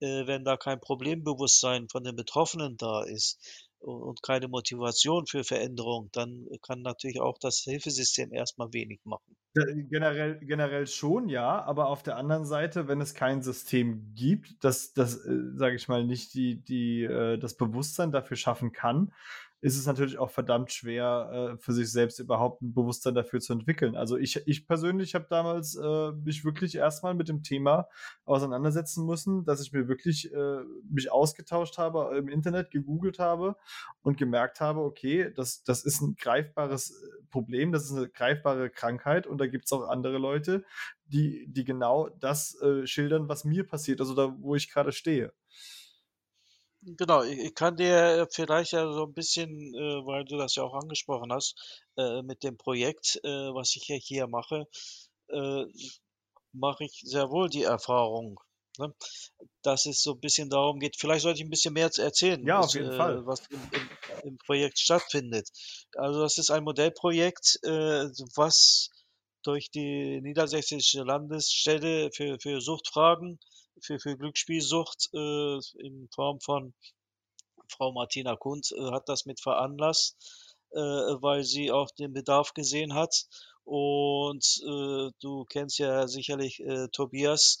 äh, wenn da kein Problembewusstsein von den Betroffenen da ist und keine Motivation für Veränderung, dann kann natürlich auch das Hilfesystem erst mal wenig machen. Generell generell schon, ja, aber auf der anderen Seite, wenn es kein System gibt, das das, äh, sage ich mal, nicht die die, äh das Bewusstsein dafür schaffen kann, ist es natürlich auch verdammt schwer, äh, für sich selbst überhaupt 'n Bewusstsein dafür zu entwickeln. Also, ich ich persönlich habe damals, äh, mich wirklich erst mal mit dem Thema auseinandersetzen müssen, dass ich mir wirklich, äh mich ausgetauscht habe im Internet, gegoogelt habe und gemerkt habe: „Okay, das das ist 'n greifbares, äh, Problem, das ist 'ne greifbare Krankheit und da gibt's auch andere Leute, die die genau das, äh, schildern, was mir passiert, also da, wo ich grade stehe.“ Genau, ich kann dir vielleicht ja so 'n bisschen, äh, weil du das ja auch angesprochen hast, äh, mit dem Projekt, äh, was ich ja hier mache, äh, mache ich sehr wohl die Erfahrung, ne, dass es so 'n bisschen darum geht vielleicht sollte ich 'n bisschen mehr erzählen, Ja, auf was, jeden äh Fall. was im im im Projekt stattfindet. Also, das ist ein Modellprojekt, äh, was durch die Niedersächsische Landesstelle für für Suchtfragen, für für Glücksspielsucht, äh, in Form von Frau Martina Kunz, äh, hat das mit veranlasst, äh, weil sie auch den Bedarf gesehen hat. Und, äh, du kennst ja sicherlich, äh, Tobias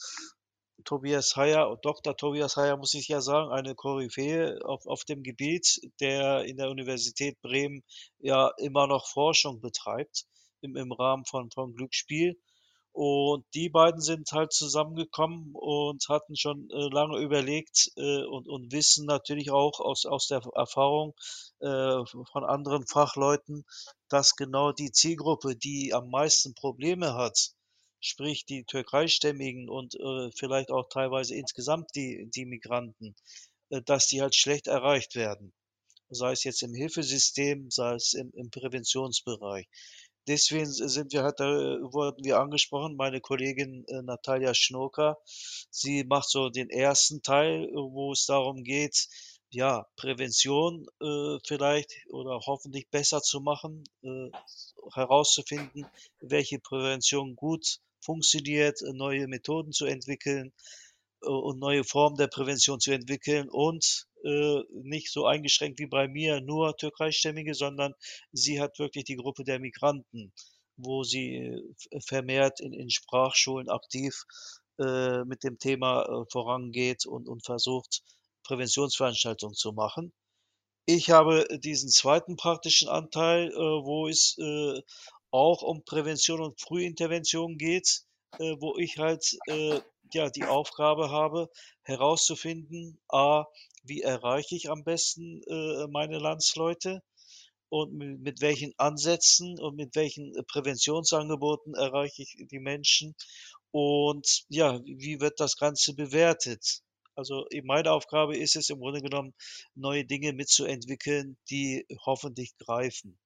Tobias Heyer Dr. Tobias Heyer, muss ich ja sagen, eine Koryphäe auf auf dem Gebiet, der in der Universität Bremen ja immer noch Forschung betreibt im im Rahmen von von Glücksspiel. Und die beiden sind halt zusammengekommen und hatten schon, äh, lange überlegt, äh, und und wissen natürlich auch aus aus der Erfahrung, äh, von anderen Fachleuten, dass genau die Zielgruppe, die am meisten Probleme hat, sprich die türkeistämmigen und, äh, vielleicht auch teilweise insgesamt die die Migranten, äh, dass die halt schlecht erreicht werden. Sei es jetzt im Hilfesystem, sei es im im Präventionsbereich. Deswegen sind wir halt da wurden wir angesprochen, meine Kollegin, äh, Natalja Schnurker. Sie macht so den ersten Teil, äh, wo es darum geht, ja, Prävention, äh, vielleicht oder hoffentlich besser zu machen, äh, herauszufinden, welche Prävention gut funktioniert, äh, neue Methoden zu entwickeln, äh, und neue Formen der Prävention zu entwickeln und, äh, nicht so eingeschränkt wie bei mir nur Türkeistämmige, sondern sie hat wirklich die Gruppe der Migranten, wo sie, äh, vermehrt in in Sprachschulen aktiv, äh, mit dem Thema, äh, vorangeht und und versucht, Präventionsveranstaltungen zu machen. Ich habe diesen zweiten praktischen Anteil, äh, wo es, äh, auch um Prävention und Frühintervention geht, äh, wo ich halt, äh, ja, die Aufgabe habe, herauszufinden: A, wie erreiche ich am besten, äh, meine Landsleute und mi mit welchen Ansätzen und mit welchen, äh, Präventionsangeboten erreiche ich die Menschen und ja, wie wird das Ganze bewertet? Also, meine Aufgabe ist es im Grunde genommen, neue Dinge mitzuentwickeln, die hoffentlich greifen.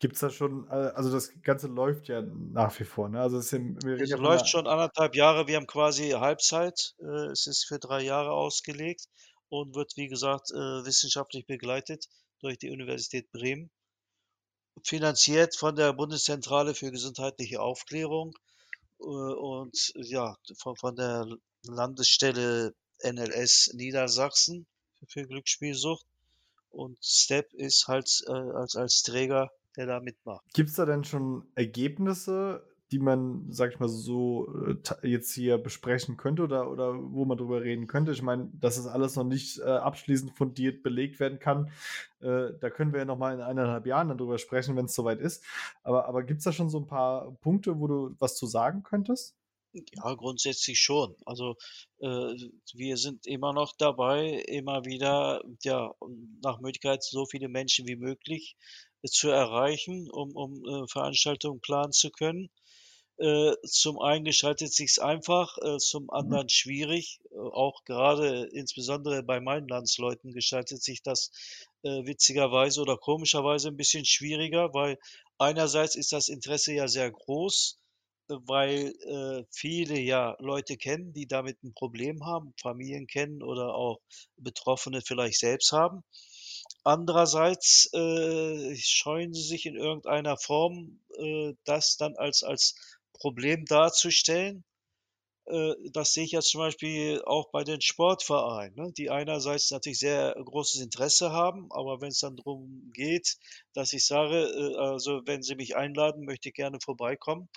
Gibt's da schon äh, also das Ganze läuft ja nach wie vor, ne? Also, es Es ja läuft schon 1 1/2 Jahre. Wir haben quasi Halbzeit. Äh, es ist für 3 Jahre ausgelegt und wird, wie gesagt, äh, wissenschaftlich begleitet durch die Universität Bremen. Finanziert von der Bundeszentrale für gesundheitliche Aufklärung, und ja, von von der Landesstelle NLS Niedersachsen für Glücksspielsucht und Step ist halt, als als Träger, der da mitmacht. Gibt's da denn schon Ergebnisse, die man, sage ich mal, so, äh, jetzt hier besprechen könnte oder oder wo man drüber reden könnte? Ich meine, dass das alles noch nicht, äh, abschließend fundiert belegt werden kann, äh, da können wir ja noch mal in 1 1/2 Jahren dann drüber sprechen, wenn's so weit ist. Aber aber gibt's da schon so 'n paar Punkte, wo du was zu sagen könntest? Ja, grundsätzlich schon. Also, äh, wir sind immer noch dabei, immer wieder, ja, nach Möglichkeit so viele Menschen wie möglich zu erreichen, um um, äh, Veranstaltungen planen zu können. Äh, zum einen gestaltet sich's einfach, äh, zum Mhm. anderen schwierig. Äh, auch grade insbesondere bei meinen Landsleuten gestaltet sich das, äh, witzigerweise oder komischerweise 'n bisschen schwieriger, weil einerseits ist das Interesse ja sehr groß, äh, weil, äh, viele ja Leute kennen, die damit 'n Problem haben, Familien kennen oder auch Betroffene vielleicht selbst haben. Andererseits, äh, scheuen sie sich in irgendeiner Form, äh, das dann als als Problem darzustellen. Äh, das sehe ich jetzt zum Beispiel auch bei den Sportvereinen, ne, die einerseits natürlich sehr großes Interesse haben, aber wenn's dann drum geht, dass ich sage: „Äh, also, wenn Sie mich einladen, möchte ich gerne vorbeikommen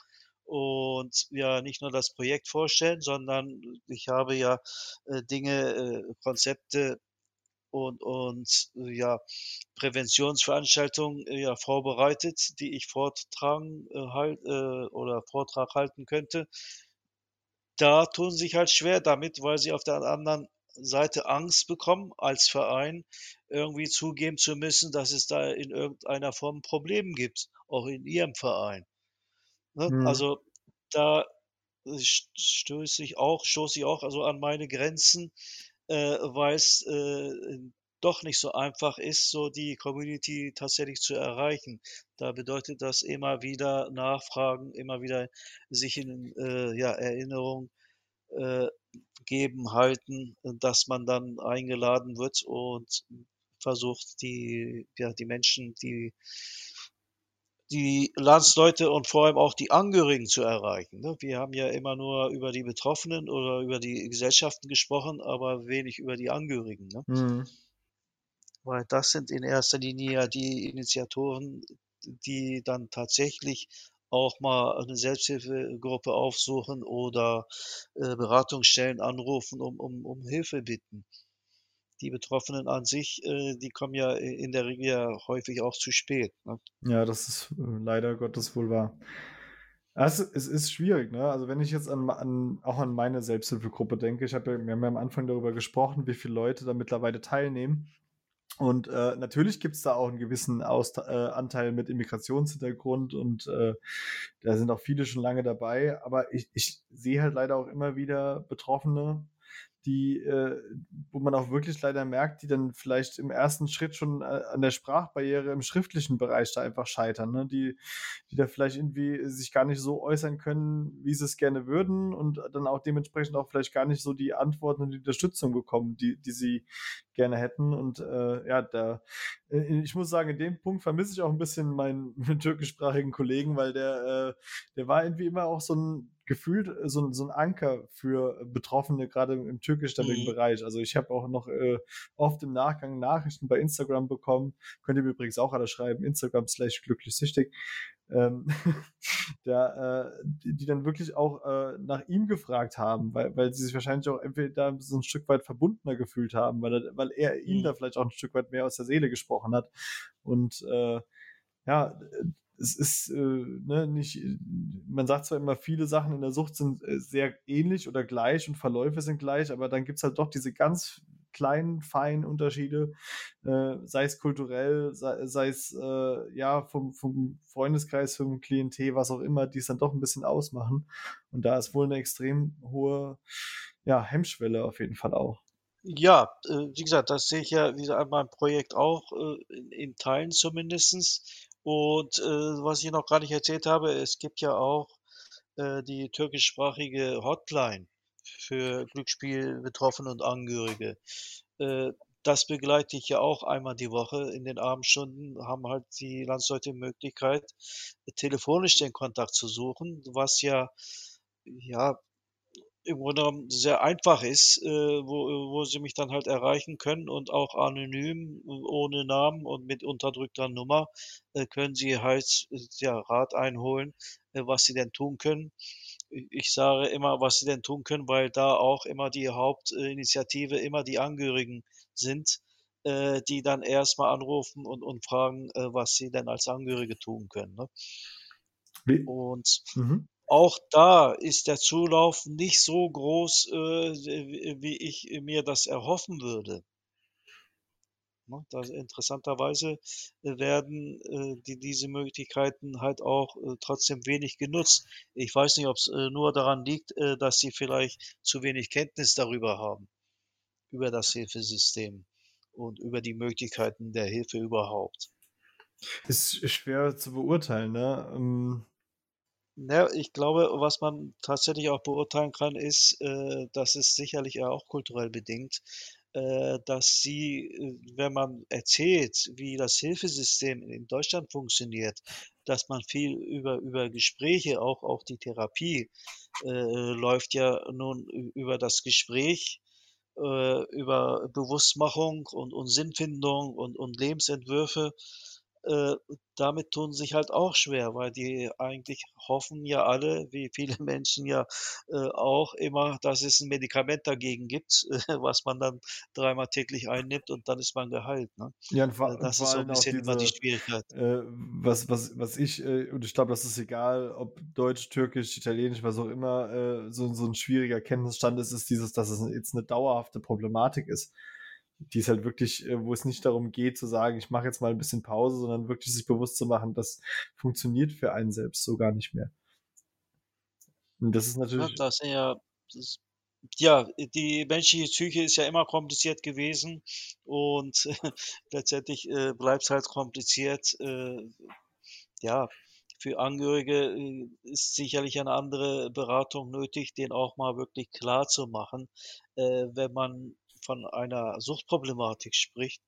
und ja nicht nur das Projekt vorstellen, sondern ich habe ja, äh, Dinge, äh, Konzepte und und ja, Präventionsveranstaltungen, ja, vorbereitet, die ich vortragen, äh, halt äh, oder Vortrag halten könnte.“ Da tun sie sich halt schwer damit, weil sie auf der anderen Seite Angst bekommen, als Verein irgendwie zugeben zu müssen, dass es da in irgendeiner Form 'n Problem gibt, auch in ihrem Verein, ne? Mhm. Also, da, äh, st stöße ich auch stoße ich auch also an meine Grenzen, äh, weil's, äh, doch nicht so einfach ist, so die Community tatsächlich zu erreichen. Da bedeutet das immer wieder nachfragen, immer wieder sich in, äh, ja, Erinnerung, äh, geben, halten, dass man dann eingeladen wird und versucht, die ja, die Menschen, die die Landsleute und vor allem auch die Angehörigen zu erreichen, ne? Wir haben ja immer nur über die Betroffenen oder über die Gesellschaften gesprochen, aber wenig über die Angehörigen, ne? Mhm. Weil das sind in erster Linie ja die Initiatoren, die dann tatsächlich auch mal eine Selbsthilfegruppe aufsuchen oder, äh, Beratungsstellen anrufen, um um um Hilfe bitten. Die Betroffenen an sich, äh, die kommen ja in der Regel ja häufig auch zu spät, ne? Ja, das ist, äh, leider Gottes wohl wahr. Es es ist schwierig, ne? Also, wenn ich jetzt an an auch an meine Selbsthilfegruppe denke, ich habe ja wir haben ja am Anfang darüber gesprochen, wie viele Leute da mittlerweile teilnehmen. Und, äh, natürlich gibt's da auch einen gewissen Aust äh, Anteil mit Immigrationshintergrund und, äh, da sind auch viele schon lange dabei. Aber ich ich sehe halt leider auch immer wieder Betroffene, die, äh, wo man auch wirklich leider merkt, die dann vielleicht im ersten Schritt schon äh, an der Sprachbarriere im schriftlichen Bereich da einfach scheitern, ne? Die, die da vielleicht irgendwie sich gar nicht so äußern können, wie sie es gerne würden und dann auch dementsprechend auch vielleicht gar nicht so die Antworten und die Unterstützung bekommen, die, die sie gerne hätten. Und äh, ja, da, ich muss sagen, in dem Punkt vermisse ich auch ein bisschen meinen, meinen türkischsprachigen Kollegen, weil der, äh, der war irgendwie immer auch so ein gefühlt äh, so, so ein Anker für Betroffene, gerade im, im türkischstämmigen Mhm. Bereich. Also ich habe auch noch äh, oft im Nachgang Nachrichten bei Instagram bekommen. Könnt ihr mir übrigens auch alle schreiben, Instagram slash glücklich süchtig. Ähm, da, äh, die, die dann wirklich auch äh, nach ihm gefragt haben, weil, weil sie sich wahrscheinlich auch entweder da so ein Stück weit verbundener gefühlt haben, weil er, weil er ihnen Mhm. da vielleicht auch ein Stück weit mehr aus der Seele gesprochen hat. Und äh, ja, es ist äh, ne, nicht, man sagt zwar immer, viele Sachen in der Sucht sind äh, sehr ähnlich oder gleich und Verläufe sind gleich, aber dann gibt es halt doch diese ganz kleinen, feinen Unterschiede, äh, sei es kulturell, sei, es äh, ja vom, vom Freundeskreis, vom Klientel, was auch immer, die es dann doch ein bisschen ausmachen. Und da ist wohl eine extrem hohe ja, Hemmschwelle auf jeden Fall auch. Ja, äh, wie gesagt, das sehe ich ja wieder an meinem Projekt auch, äh, in in Teilen zumindestens. Und, äh, was ich noch gar nicht erzählt habe, es gibt ja auch, äh, die türkischsprachige Hotline für Glücksspielbetroffene und Angehörige. Äh, das begleite ich ja auch einmal die Woche. In den Abendstunden haben halt die Landsleute die Möglichkeit, telefonisch den Kontakt zu suchen, was ja, ja, im Grunde genommen sehr einfach ist, äh, wo wo sie mich dann halt erreichen können und auch anonym, ohne Namen und mit unterdrückter Nummer, äh, können sie halt, ja, Rat einholen, was sie denn tun können. Ich sage immer, was sie denn tun können, weil da auch immer die Hauptinitiative immer die Angehörigen sind, äh, die dann erst mal anrufen und und fragen, äh, was sie denn als Angehörige tun können, ne? Und mhm. auch da ist der Zulauf nicht so groß, äh, wie ich mir das erhoffen würde. Ne, das interessanterweise, äh, werden, äh, die diese Möglichkeiten halt auch, äh, trotzdem wenig genutzt. Ich weiß nicht, ob's, äh, nur daran liegt, dass sie vielleicht zu wenig Kenntnis darüber haben, über das Hilfesystem und über die Möglichkeiten der Hilfe überhaupt. Ist schwer zu beurteilen, ne? Ähm, ja, ich glaube, was man tatsächlich auch beurteilen kann, ist, äh, das ist sicherlich auch kulturell bedingt, äh, dass sie, äh, wenn man erzählt, wie das Hilfesystem in Deutschland funktioniert, dass man viel über über Gespräche auch auch die Therapie, äh, läuft ja nun über das Gespräch, äh, über Bewusstmachung und und Sinnfindung und und Lebensentwürfe. Äh, damit tun sie sich halt auch schwer, weil die eigentlich hoffen ja alle, wie viele Menschen ja, äh, auch immer, dass es 'n Medikament dagegen gibt, was man dann dreimal täglich einnimmt und dann ist man geheilt, ne? Ja, und Äh, vor und das vor ist so 'n allem auch bisschen immer die diese, Schwierigkeit. äh, was was was ich äh, und ich glaube, das ist egal, ob Deutsch, Türkisch, Italienisch, was auch immer, äh, so so 'n schwieriger Kenntnisstand ist, ist dieses, dass es jetzt 'ne dauerhafte Problematik ist. Die ist halt wirklich äh, wo es nicht darum geht zu sagen: „Ich mache jetzt mal 'n bisschen Pause“, sondern wirklich sich bewusst zu machen, das funktioniert für einen selbst so gar nicht mehr. Und das ist natürlich das sind ja das ja, die menschliche Psyche ist ja immer kompliziert gewesen und letztendlich, äh, bleibt's halt kompliziert. Äh, ja, für Angehörige, äh, ist sicherlich eine andere Beratung nötig, denen auch mal wirklich klarzumachen, äh, wenn man von einer Suchtproblematik spricht,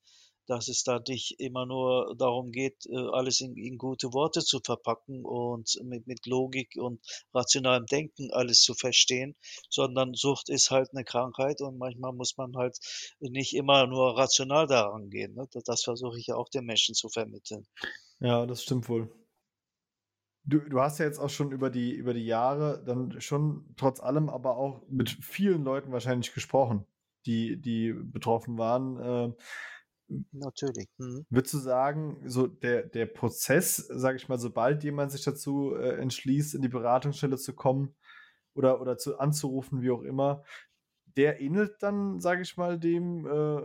dass es da nicht immer nur darum geht, äh, alles in in gute Worte zu verpacken und mit mit Logik und rationalem Denken alles zu verstehen, sondern Sucht ist halt 'ne Krankheit und manchmal muss man halt nicht immer nur rational da rangehen, ne? Das versuche ich ja auch den Menschen zu vermitteln. Ja, das stimmt wohl. Du du hast ja jetzt auch schon über die über die Jahre dann schon trotz allem aber auch mit vielen Leuten wahrscheinlich gesprochen, die die betroffen waren, ähm Natürlich, mhm. würdest du sagen, so der der Prozess, sage ich mal, sobald jemand sich dazu, äh, entschließt, in die Beratungsstelle zu kommen oder oder zu anzurufen, wie auch immer, der ähnelt dann, sage ich mal, dem äh,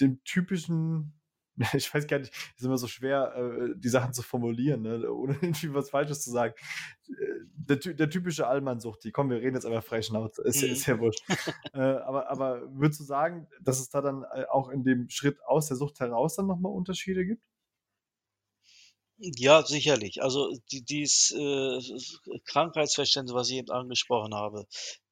dem typischen ich weiß gar nicht, ist immer so schwer, äh, die Sachen zu formulieren, ne, ohne irgendwie was Falsches zu sagen. Äh, der der typische Allmann-Suchti. Komm, wir reden jetzt einfach frei Schnauze, ist ja Mhm. ist ja wurscht. Äh, aber aber würdest du sagen, dass es da dann, auch in dem Schritt aus der Sucht heraus dann noch mal Unterschiede gibt? Ja, sicherlich. Also, die dies äh, Krankheitsverständnis, was ich eben angesprochen habe,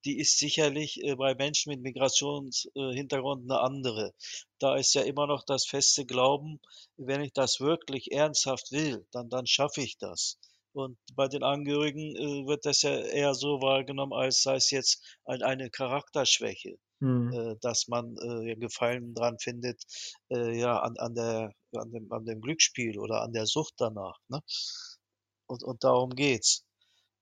die ist sicherlich, äh, bei Menschen mit Migrations äh, Hintergrund 'ne andere. Da ist ja immer noch das feste Glauben: „Wenn ich das wirklich ernsthaft will, dann dann schaffe ich das.“ Und bei den Angehörigen, äh, wird das ja eher so wahrgenommen, als sei es jetzt ein eine Charakterschwäche, Mhm. äh, dass man, äh, Gefallen dran findet, ja, an an der an dem an dem Glücksspiel oder an der Sucht danach, ne? Und und darum geht's.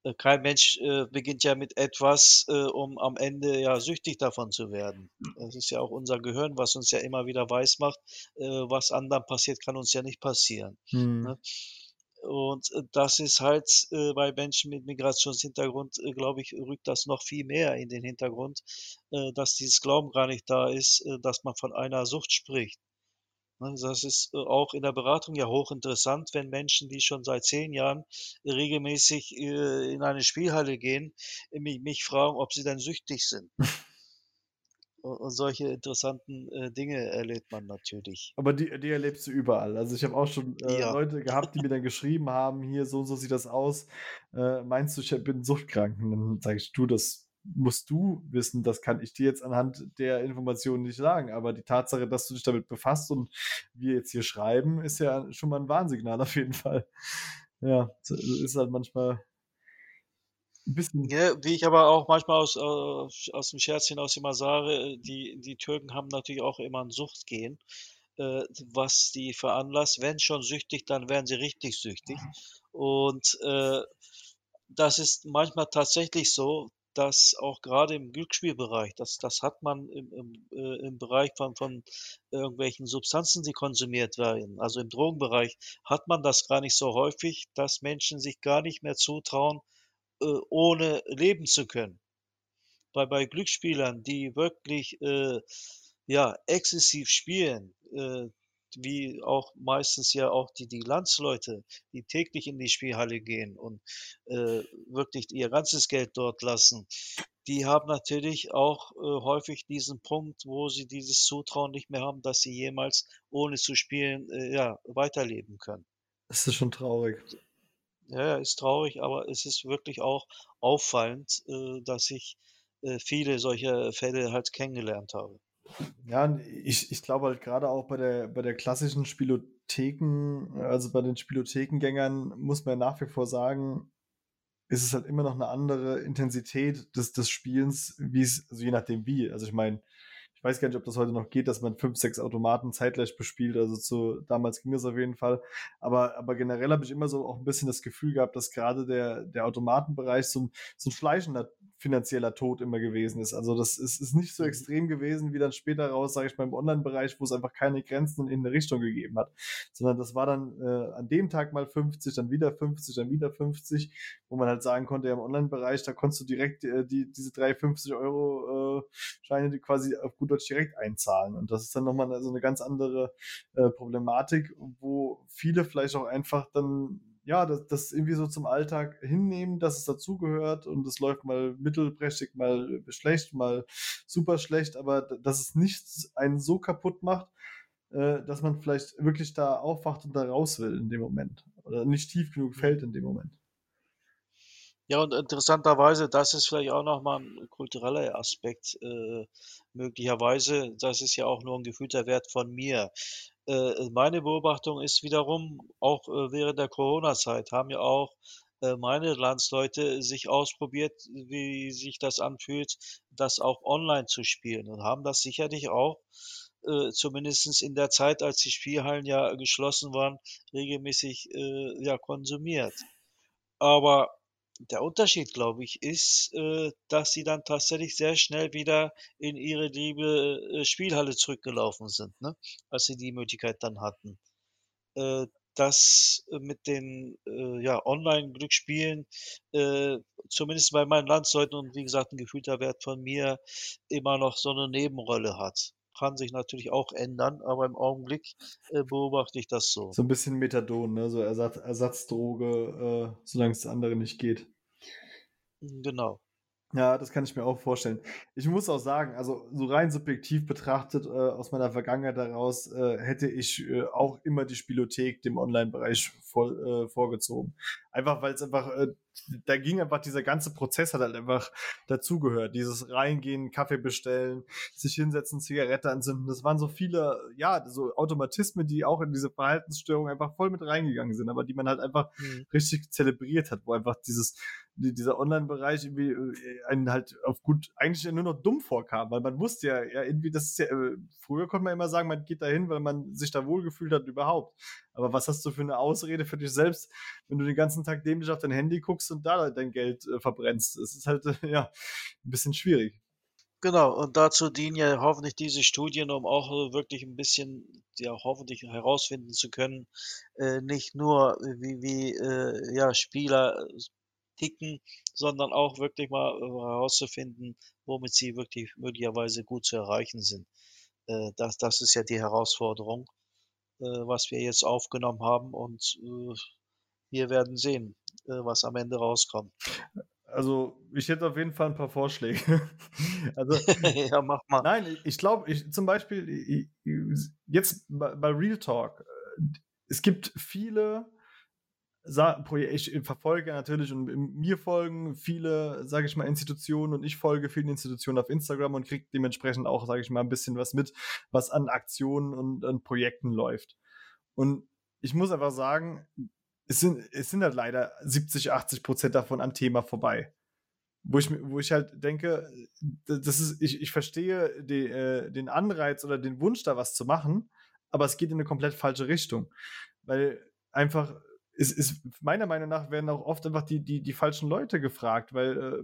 Äh, kein Mensch, äh, beginnt ja mit etwas, äh, um am Ende ja süchtig davon zu werden. Es ist ja auch unser Gehirn, was uns ja immer wieder weismacht, äh, was anderen passiert, kann uns ja nicht passieren, Mhm. ne? Und, äh, das ist halt, äh, bei Menschen mit Migrationshintergrund, glaube ich, rückt das noch viel mehr in den Hintergrund, dass dieses Glauben gar nicht da ist, dass man von einer Sucht spricht? Das ist, äh, auch in der Beratung ja hochinteressant, wenn Menschen, die schon seit 10 Jahren regelmäßig, äh, in eine Spielhalle gehen, mi mich fragen, ob sie denn süchtig sind, ne? Und solche interessanten, äh, Dinge erlebt man natürlich. Aber die die erlebst du überall. Also, ich habe auch schon, äh, Ja. Leute gehabt, die mir dann geschrieben haben: „Hier, so und so sieht das aus. Äh, meinst du, ich bin suchtkrank?“ Und dann sage ich: „Du, das musst du wissen. Das kann ich dir jetzt anhand der Informationen nicht sagen. Aber die Tatsache, dass du dich damit befasst und wir jetzt hier schreiben, ist ja schon mal 'n Warnsignal auf jeden Fall.“ Ja, s ist halt manchmal 'n bisschen Ja, wie ich aber auch manchmal aus äh, aus'm Scherz hinaus immer sage, äh, die die Türken haben natürlich auch immer 'n Suchtgen, äh, was die veranlasst. Wenn schon süchtig, dann werden sie richtig süchtig. Und, äh, das ist manchmal tatsächlich so, dass auch grade im Glücksspielbereich das das hat man im im äh, im Bereich von von irgendwelchen Substanzen, die konsumiert werden. Also, im Drogenbereich hat man das gar nicht so häufig, dass Menschen sich gar nicht mehr zutrauen, äh, ohne leben zu können. Bei bei Glücksspielern, die wirklich, äh, ja, exzessiv spielen, äh, wie auch meistens ja auch die die Landsleute, die täglich in die Spielhalle gehen und, äh, wirklich ihr ganzes Geld dort lassen, die haben natürlich auch, äh, häufig diesen Punkt, wo sie dieses Zutrauen nicht mehr haben, dass sie jemals ohne zu spielen, äh, ja, weiterleben können. Es ist schon traurig. Ja, ja, ist traurig, aber es ist wirklich auch auffallend, äh, dass ich, äh, viele solcher Fälle halt kennengelernt habe. Ja, ich ich glaube halt grade auch bei der bei der klassischen Spielotheken also, bei den Spielothekengängern muss man nach wie vor sagen, ist es halt immer noch 'ne andere Intensität des des Spielens, wie's also, je nachdem wie. Also, ich meine, ich weiß gar nicht, ob das heute noch geht, dass man 5, 6 Automaten zeitgleich bespielt. Also, zu damals ging das auf jeden Fall. Aber aber generell habe ich immer so auch 'n bisschen das Gefühl gehabt, dass grade der der Automatenbereich so 'n so 'n schleichender finanzieller Tod immer gewesen ist. Also, das ist ist nicht so Mhm. extrem gewesen wie dann später raus, sage ich mal, im Onlinebereich, wo's einfach keine Grenzen in 'ne Richtung gegeben hat. Sondern das war dann, äh, an dem Tag mal 50, dann wieder 50, dann wieder 50, wo man halt sagen konnte, ja, im Onlinebereich, da konntest du direkt, äh, die diese 3 50 €, äh, Scheine, die quasi auf gut Deutsch direkt einzahlen. Und das ist dann noch mal 'ne so 'ne ganz andere, äh, Problematik, wo viele vielleicht auch einfach dann, ja, das das irgendwie so zum Alltag hinnehmen, dass es dazugehört und es läuft mal mittelprächtig, mal schlecht, mal super schlecht, aber dass es nichts einen so kaputt macht, äh, dass man vielleicht wirklich da aufwacht und da raus will in dem Moment oder nicht tief genug Mhm. fällt in dem Moment. Ja, und interessanterweise, das ist vielleicht auch noch mal 'n kultureller Aspekt, äh, möglicherweise. Das ist ja auch nur 'n gefühlter Wert von mir. Äh, meine Beobachtung ist wiederum, auch, äh, während der Corona-Zeit haben ja auch, äh, meine Landsleute sich ausprobiert, wie sich das anfühlt, das auch online zu spielen und haben das sicherlich auch, äh, zumindestens in der Zeit, als die Spielhallen ja geschlossen waren, regelmäßig, äh, ja, konsumiert. Aber der Unterschied, glaube ich, ist, äh, dass sie dann tatsächlich sehr schnell wieder in ihre liebe, äh, Spielhalle zurückgelaufen sind, ne, als sie die Möglichkeit dann hatten. Äh, das mit den, äh, ja, Online-Glücksspielen, äh, zumindest bei meinen Landsleuten und wie gesagt, 'n gefühlter Wert von mir, immer noch so 'ne Nebenrolle hat. Kann sich natürlich auch ändern, aber im Augenblick, äh, beobachte ich das so. So 'n bisschen Methadon, ne, so Ersatz Ersatzdroge, äh, solang's der andere nicht geht. Genau. Ja, das kann ich mir auch vorstellen. Ich muss auch sagen, also so rein subjektiv betrachtet, äh, aus meiner Vergangenheit heraus, äh, hätte ich, äh, auch immer die Spielothek dem Online-Bereich voll, äh, vorgezogen. Einfach, weil's einfach, äh, da ging einfach dieser ganze Prozess hat halt einfach dazugehört. Dieses Reingehen, Kaffee bestellen, sich hinsetzen, Zigarette anzünden. Das waren so viele, ja, so Automatismen, die auch in diese Verhaltensstörung einfach voll mit reingegangen sind, aber die man halt einfach Mhm. richtig zelebriert hat, wo einfach dieses die dieser Online-Bereich irgendwie, äh, einen halt auf gut eigentlich nur noch dumm vorkam, weil man wusste ja ja, irgendwie, das ist ja äh, früher konnte man immer sagen, man geht da hin, weil man sich da wohlgefühlt hat überhaupt. Aber was hast du für 'ne Ausrede für dich selbst, wenn du den ganzen Tag dämlich auf dein Handy guckst und da dein Geld, äh, verbrennst? Es ist halt, äh, ja, 'n bisschen schwierig. Genau, und dazu dienen ja hoffentlich diese Studien, um auch, äh, wirklich 'n bisschen ja, hoffentlich herausfinden zu können, äh, nicht nur wie wie, äh, ja, Spieler ticken, sondern auch wirklich mal, äh, herauszufinden, womit sie wirklich möglicherweise gut zu erreichen sind. Äh, das das ist ja die Herausforderung, äh, was wir jetzt aufgenommen haben und, äh, wir werden sehen, äh, was am Ende rauskommt. Also, ich hätte auf jeden Fall 'n paar Vorschläge. Also Ja, mach mal. nein, ich glaube, ich zum Beispiel, i i s jetzt bei bei Real Talk, äh, es gibt viele ich verfolge natürlich und mir folgen viele, sage ich mal, Institutionen und ich folge vielen Institutionen auf Instagram und kriege dementsprechend auch, sage ich mal, 'n bisschen was mit, was an Aktionen und an Projekten läuft. Und ich muss einfach sagen, es sind es sind halt leider 70, 80 % davon am Thema vorbei. Wo ich wo ich halt denke, das ist ich ich verstehe de äh, den Anreiz oder den Wunsch, da was zu machen, aber es geht in 'ne komplett falsche Richtung. Weil einfach es ist meiner Meinung nach werden auch oft einfach die die die falschen Leute gefragt, weil, äh,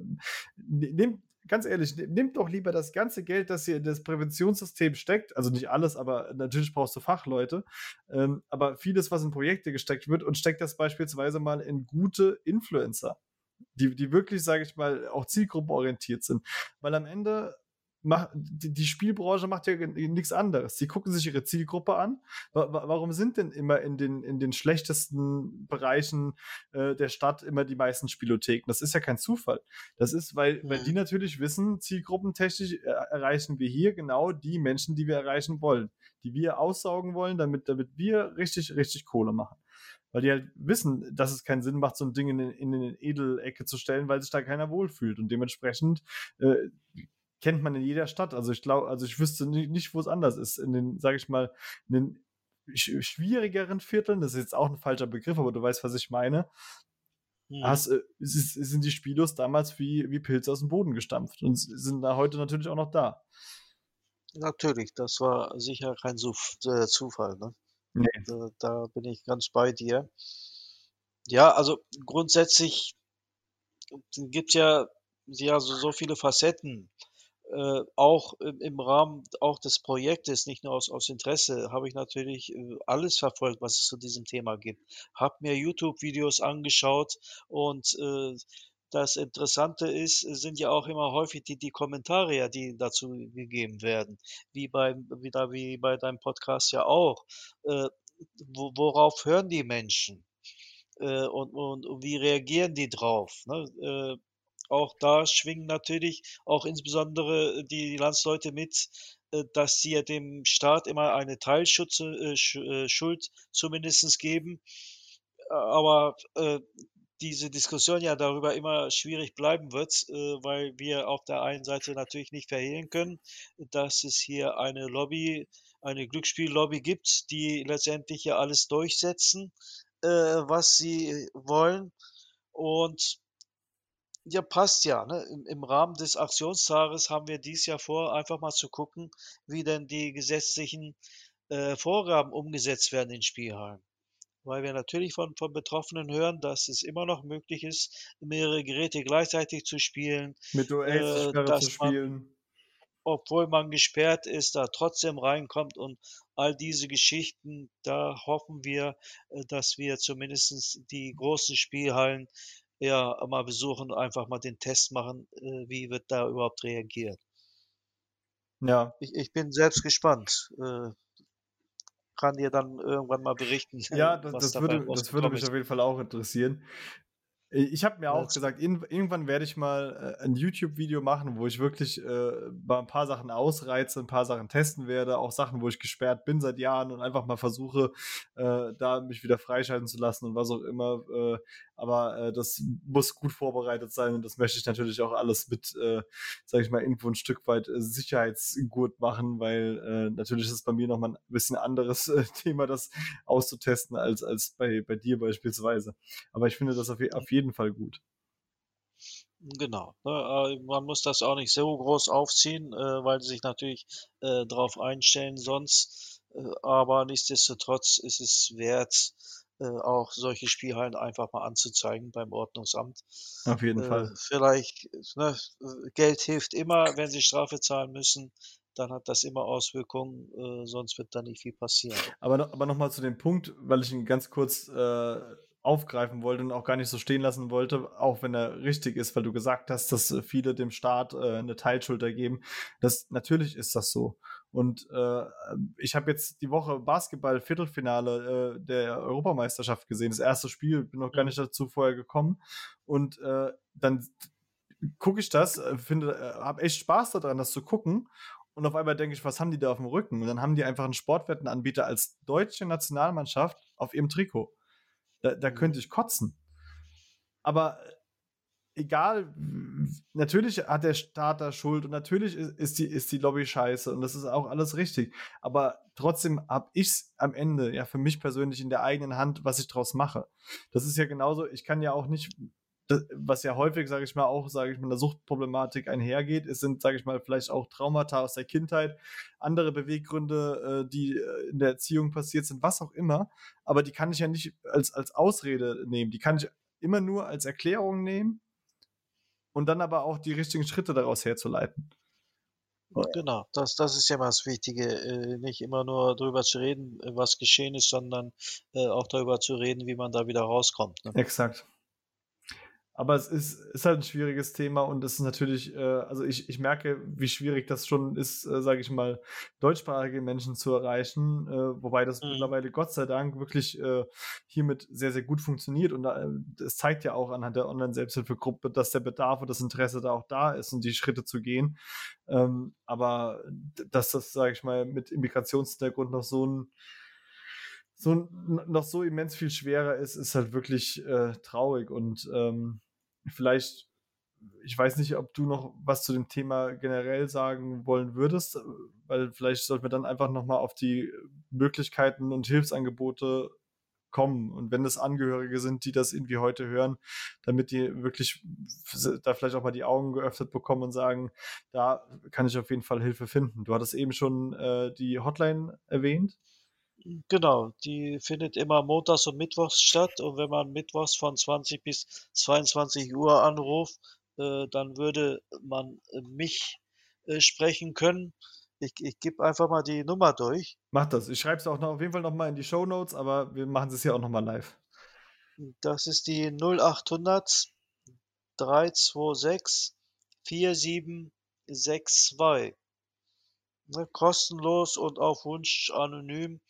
ne nehmt ganz ehrlich, ne nehmt doch lieber das ganze Geld, das ihr in das Präventionssystem steckt also nicht alles, aber natürlich brauchst du Fachleute, ähm, aber vieles, was in Projekte gesteckt wird und steckt das beispielsweise mal in gute Influencer, die die wirklich, sage ich mal, auch zielgruppenorientiert sind. Weil am Ende mach d die Spielbranche macht ja nix anderes. Sie gucken sich ihre Zielgruppe an. Wa wa warum sind denn immer in den in den schlechtesten Bereichen, äh, der Stadt immer die meisten Spielotheken? Das ist ja kein Zufall. Das ist, weil weil die Mhm. natürlich wissen, zielgruppentechnisch er erreichen wir hier genau die Menschen, die wir erreichen wollen, die wir aussaugen wollen, damit damit wir richtig, richtig Kohle machen. Weil die halt wissen, dass es keinen Sinn macht, so 'n Ding in 'ne in 'ne Edelecke zu stellen, weil sich da keiner wohlfühlt und dementsprechend, äh, kennt man in jeder Stadt. Also, ich glau also, ich wüsste ni nicht, wo's anders ist. In den, sage ich mal, in den sch schwierigeren Vierteln, das ist jetzt auch 'n falscher Begriff, aber du weißt, was ich meine Mhm. hast, äh s sind die Spielos damals wie wie Pilze aus'm Boden gestampft und sind da heute natürlich auch noch da. Natürlich, das war sicher kein äh, Zufall, ne? Ne. Da da bin ich ganz bei dir. Ja, also, grundsätzlich gibt's ja ja so so viele Facetten. Äh, auch im Rahmen auch des Projektes, nicht nur aus aus Interesse, habe ich natürlich, äh, alles verfolgt, was es zu diesem Thema gibt. Habe mir YouTube-Videos angeschaut und, äh, das Interessante ist sind ja auch immer häufig die die Kommentare die dazu gegeben werden, wie beim wieder wie bei deinem Podcast ja auch. Äh, wo worauf hören die Menschen? Äh, und und und wie reagieren die drauf, ne? Äh, auch da schwingen natürlich auch insbesondere die Landsleute mit, äh, dass sie ja dem Staat immer eine Teilschutze äh, Sch äh, Schuld zumindest geben. Aber, äh, diese Diskussion ja darüber immer schwierig bleiben wird, äh, weil wir auf der einen Seite natürlich nicht verhehlen können, dass es hier eine Lobby eine Glücksspiellobby gibt, die letztendlich ja alles durchsetzen, äh, was sie wollen. Und ja, passt ja, ne? Im im Rahmen des Aktionstages haben wir dies Jahr vor, einfach mal zu gucken, wie denn die gesetzlichen, äh, Vorgaben umgesetzt werden in Spielhallen. Weil wir natürlich von von Betroffenen hören, dass es immer noch möglich ist, mehrere Geräte gleichzeitig zu spielen, Mit äh, OS-Sperre zu man spielen. obwohl man gesperrt ist, da trotzdem reinkommt und all diese Geschichten. Da hoffen wir, äh, dass wir zumindestens die großen Spielhallen, ja, mal besuchen, einfach mal den Test machen, äh, wie wird da überhaupt reagiert. Ja. Ich ich bin selbst gespannt, äh, kann dir dann irgendwann mal berichten, Ja, das das würde das würde mich auf jeden Fall auch interessieren. I ich habe mir auch gesagt, irgend irgendwann werde ich mal, äh, 'n YouTube-Video machen, wo ich wirklich, äh, mal 'n paar Sachen ausreize, 'n paar Sachen testen werde, auch Sachen, wo ich gesperrt bin seit Jahren und einfach mal versuche, äh, da mich wieder freischalten zu lassen und was auch immer. Äh, aber, äh, das muss gut vorbereitet sein und das möchte ich natürlich auch alles mit, äh, sage ich mal, irgendwo 'n Stück weit, äh, Sicherheitsgurt machen, weil, äh, natürlich ist es bei mir noch mal 'n bisschen anderes, äh, Thema, das auszutesten als als bei bei dir beispielsweise. Aber ich finde das auf auf jeden Fall gut. Genau, ne? Äh, man muss das auch nicht so groß aufziehen, äh, weil sie sich natürlich, äh, drauf einstellen sonst. Aber nichtsdestotrotz ist es wert, auch solche Spielhallen einfach mal anzuzeigen beim Ordnungsamt. Auf jeden Fall. vielleicht, ne, Geld hilft immer, wenn sie Strafe zahlen müssen, dann hat das immer Auswirkungen, äh, sonst wird da nicht viel passieren. Aber aber noch mal zu dem Punkt, weil ich ihn ganz kurz, äh, aufgreifen wollte und auch gar nicht so stehen lassen wollte, auch wenn er richtig ist, weil du gesagt hast, dass, äh, viele dem Staat, äh, 'ne Teilschuld ergeben. Das natürlich ist das so. Und, äh, ich habe jetzt die Woche Basketball-Viertelfinale, äh, der Europameisterschaft gesehen, das 1. Spiel, bin noch gar Mhm. nicht dazu vorher gekommen. Und, äh, dann gucke ich das, äh, finde äh, habe echt Spaß da dran, das zu gucken. Und auf einmal denke ich: „Was haben die da aufm Rücken?“ Und dann haben die einfach 'n Sportwettenanbieter als deutsche Nationalmannschaft auf ihrem Trikot. Da da Mhm. könnte ich kotzen. Aber egal, w w natürlich hat der Staat da Schuld und natürlich i ist die ist die Lobby scheiße und das ist auch alles richtig. Aber trotzdem habe ich's am Ende ja für mich persönlich in der eigenen Hand, was ich draus mache. Das ist ja genauso ich kann ja auch nicht d was ja häufig, sage ich mal, auch, sage ich, mit 'ner Suchtproblematik einhergeht. Es sind, sage ich mal, vielleicht auch Traumata aus der Kindheit, andere Beweggründe, äh, die, äh, in der Erziehung passiert sind, was auch immer. Aber die kann ich ja nicht als als Ausrede nehmen. Die kann ich immer nur als Erklärung nehmen und dann aber auch die richtigen Schritte daraus herzuleiten. Genau, das das ist ja immer das Wichtige, äh, nicht immer nur drüber zu reden, äh, was geschehen ist, sondern, auch darüber zu reden, wie man da wieder rauskommt, ne? Exakt. Aber es ist ist halt 'n schwieriges Thema und es ist natürlich äh, also ich ich merke, wie schwierig das schon ist, äh, sage ich mal, deutschsprachige Menschen zu erreichen, äh, wobei das Mhm. mittlerweile Gott sei Dank wirklich, äh, hiermit sehr, sehr gut funktioniert und äh, es zeigt ja auch anhand der Online-Selbsthilfegruppe, dass der Bedarf und das Interesse da auch da ist und die Schritte zu gehen. Ähm, aber dass das, sage ich mal, mit Immigrationshintergrund noch so 'n so noch so immens viel schwerer ist, ist halt wirklich, äh, traurig und, ähm, vielleicht ich weiß nicht, ob du noch was zu dem Thema generell sagen wollen würdest, äh, weil vielleicht sollten wir dann einfach noch mal auf die Möglichkeiten und Hilfsangebote kommen. Und wenn es Angehörige sind, die das irgendwie heute hören, damit die wirklich da vielleicht auch mal die Augen geöffnet bekommen und sagen: „Da kann ich auf jeden Fall Hilfe finden.“ Du hattest eben schon, äh, die Hotline erwähnt. Genau, die findet immer montags und mittwochs statt und wenn man mittwochs von 20 bis 22:00 anruft, äh, dann würde man, äh, mich, äh, sprechen können. Ich ich gebe einfach mal die Nummer durch. Mach das. Ich schreibe es auch noch auf jeden Fall noch mal in die Shownotes, aber wir machen es hier auch noch mal live. Das ist die 0800 326 4762. Ne, kostenlos und auf Wunsch anonym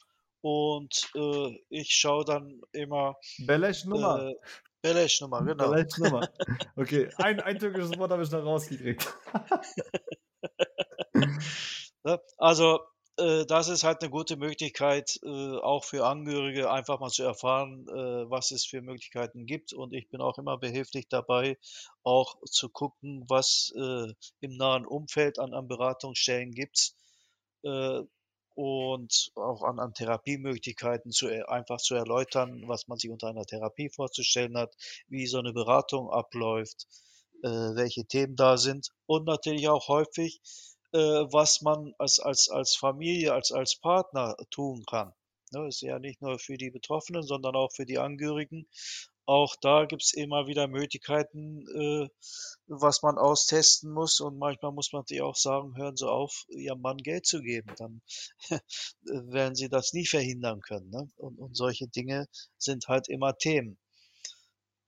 und, äh, ich schaue dann immer, Belesch-Nummer. äh Belesch-Nummer, genau. Belesch-Nummer. Okay, ein ein türkisches Wort habe ich noch rausgekriegt. Ne, also, äh, das ist halt eine gute Möglichkeit, äh, auch für Angehörige einfach mal zu erfahren, äh, was es für Möglichkeiten gibt. Und ich bin auch immer behilflich dabei, auch zu gucken, was, äh, im nahen Umfeld an an Beratungsstellen gibt, äh, und auch an an Therapiemöglichkeiten zu äh, einfach zu erläutern, was man sich unter einer Therapie vorzustellen hat, wie so eine Beratung abläuft, äh, welche Themen da sind und natürlich auch häufig äh, was man als als als Familie, als als Partner tun kann. Ne, ist ja nicht nur für die Betroffenen, sondern auch für die Angehörigen. Auch da gibt's immer wieder Möglichkeiten, äh, was man austesten muss und manchmal muss man sich auch sagen: „Hören Sie auf, Ihrem Mann Geld zu geben“, dann werden Sie das nie verhindern können, ne? Und und solche Dinge sind halt immer Themen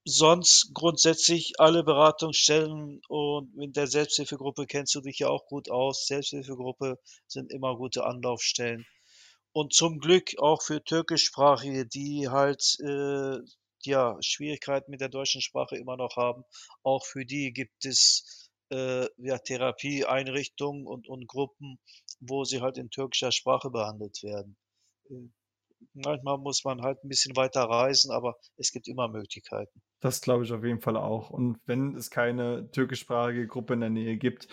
sonst grundsätzlich alle Beratungsstellen und in der Selbsthilfegruppe kennst du dich ja auch gut aus. Selbsthilfegruppe sind immer gute Anlaufstellen. Und zum Glück auch für Türkischsprachige, die halt, äh, ja, Schwierigkeiten mit der deutschen Sprache immer noch haben. Auch für die gibt es, äh, ja, Therapieeinrichtungen und und Gruppen, wo sie halt in türkischer Sprache behandelt werden. Äh, manchmal muss man halt ein bisschen weiter reisen, aber es gibt immer Möglichkeiten. Das glaube ich auf jeden Fall auch. Und wenn es keine türkischsprachige Gruppe in der Nähe gibt,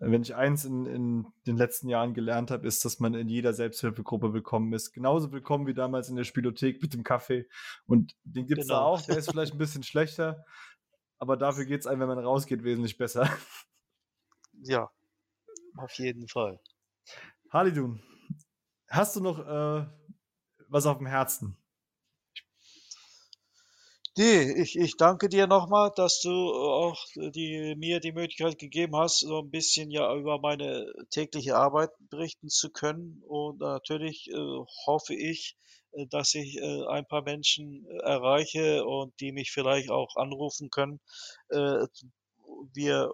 wenn ich eins in, in den letzten Jahren gelernt habe, ist, dass man in jeder Selbsthilfegruppe willkommen ist. Genauso willkommen wie damals in der Spielothek mit dem Kaffee. Und den gibt es genau. da auch. Der ist vielleicht ein bisschen schlechter, aber dafür geht es einem, wenn man rausgeht, wesentlich besser. Ja, auf jeden Fall. Halidun, hast du noch äh, was auf dem Herzen? Ne, ich ich danke dir nochmal, dass du auch die mir die Möglichkeit gegeben hast, so ein bisschen, ja, über meine tägliche Arbeit berichten zu können. Und natürlich, äh, hoffe ich, äh, dass ich, äh, ein paar Menschen erreiche und die mich vielleicht auch anrufen können, äh, wir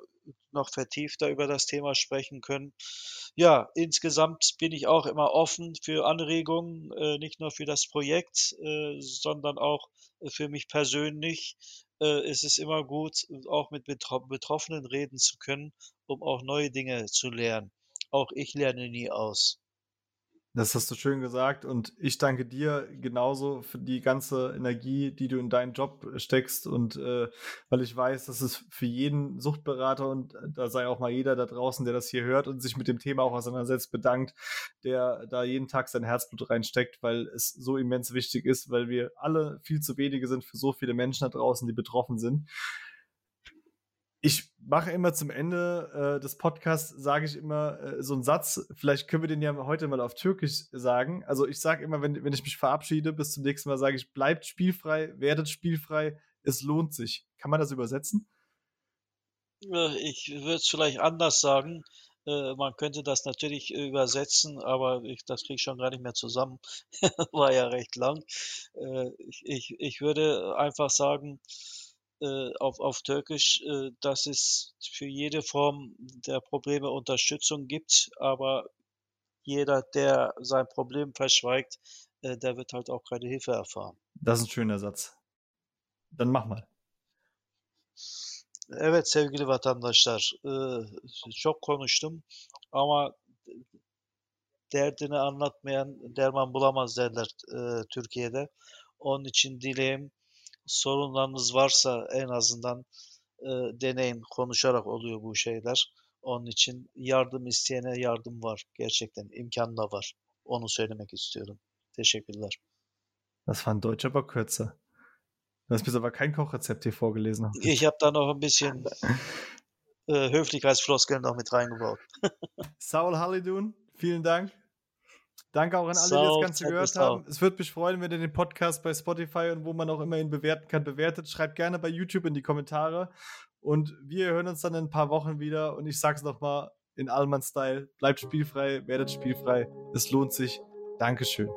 noch vertiefter über das Thema sprechen können. Ja, insgesamt bin ich auch immer offen für Anregungen, äh, nicht nur für das Projekt, äh, sondern auch äh, für mich persönlich. Es ist immer gut, auch mit Betro Betroffenen reden zu können, um auch neue Dinge zu lernen. Auch ich lerne nie aus. Das hast du schön gesagt und ich danke dir genauso für die ganze Energie, die du in deinen Job steckst und äh, weil ich weiß, dass es für jeden Suchtberater und äh, da sei auch mal jeder da draußen, der das hier hört und sich mit dem Thema auch auseinandersetzt, bedankt, der da jeden Tag sein Herzblut reinsteckt, weil es so immens wichtig ist, weil wir alle viel zu wenige sind für so viele Menschen da draußen, die betroffen sind. Ich mache immer zum Ende äh, des Podcasts, sage ich immer äh, so einen Satz. Vielleicht können wir den ja heute mal auf Türkisch sagen. Also ich sage immer, wenn, wenn ich mich verabschiede, bis zum nächsten Mal sage ich, bleibt spielfrei, werdet spielfrei, es lohnt sich. Kann man das übersetzen? Ich würde es vielleicht anders sagen. Äh, man könnte das natürlich übersetzen, aber ich, das kriege ich schon gar nicht mehr zusammen. War ja recht lang. Äh, ich, ich, ich würde einfach sagen, äh, auf auf Türkisch, äh, dass es für jede Form der Probleme Unterstützung gibt, aber jeder, der sein Problem verschweigt, äh, der wird halt auch keine Hilfe erfahren. Das ist ein schöner Satz. Dann mach mal. Evet sevgili vatandaşlar, çok konuştum ama derdini anlatmayan derman bulamaz derler Türkiye'de. Onun için dileğim sorunlarınız varsa en azından e, deneyin, konuşarak oluyor bu şeyler. Onun için yardım isteyene yardım var. Gerçekten imkan da var. Onu söylemek istiyorum. Teşekkürler. Das war ein deutscher aber kürzer. Du hast mir aber kein Kochrezept hier vorgelesen. Ich habe da noch ein bisschen äh, Höflichkeitsfloskeln noch mit reingebaut. Saul Halidun, vielen Dank. Danke auch an alle, die das Ganze gehört haben. Es würde mich freuen, wenn ihr den Podcast bei Spotify und wo man auch immer ihn bewerten kann, bewertet. Schreibt gerne bei YouTube in die Kommentare. Und wir hören uns dann in ein paar Wochen wieder. Und ich sag's nochmal in Allmann-Style. Bleibt spielfrei, werdet spielfrei. Es lohnt sich. Dankeschön.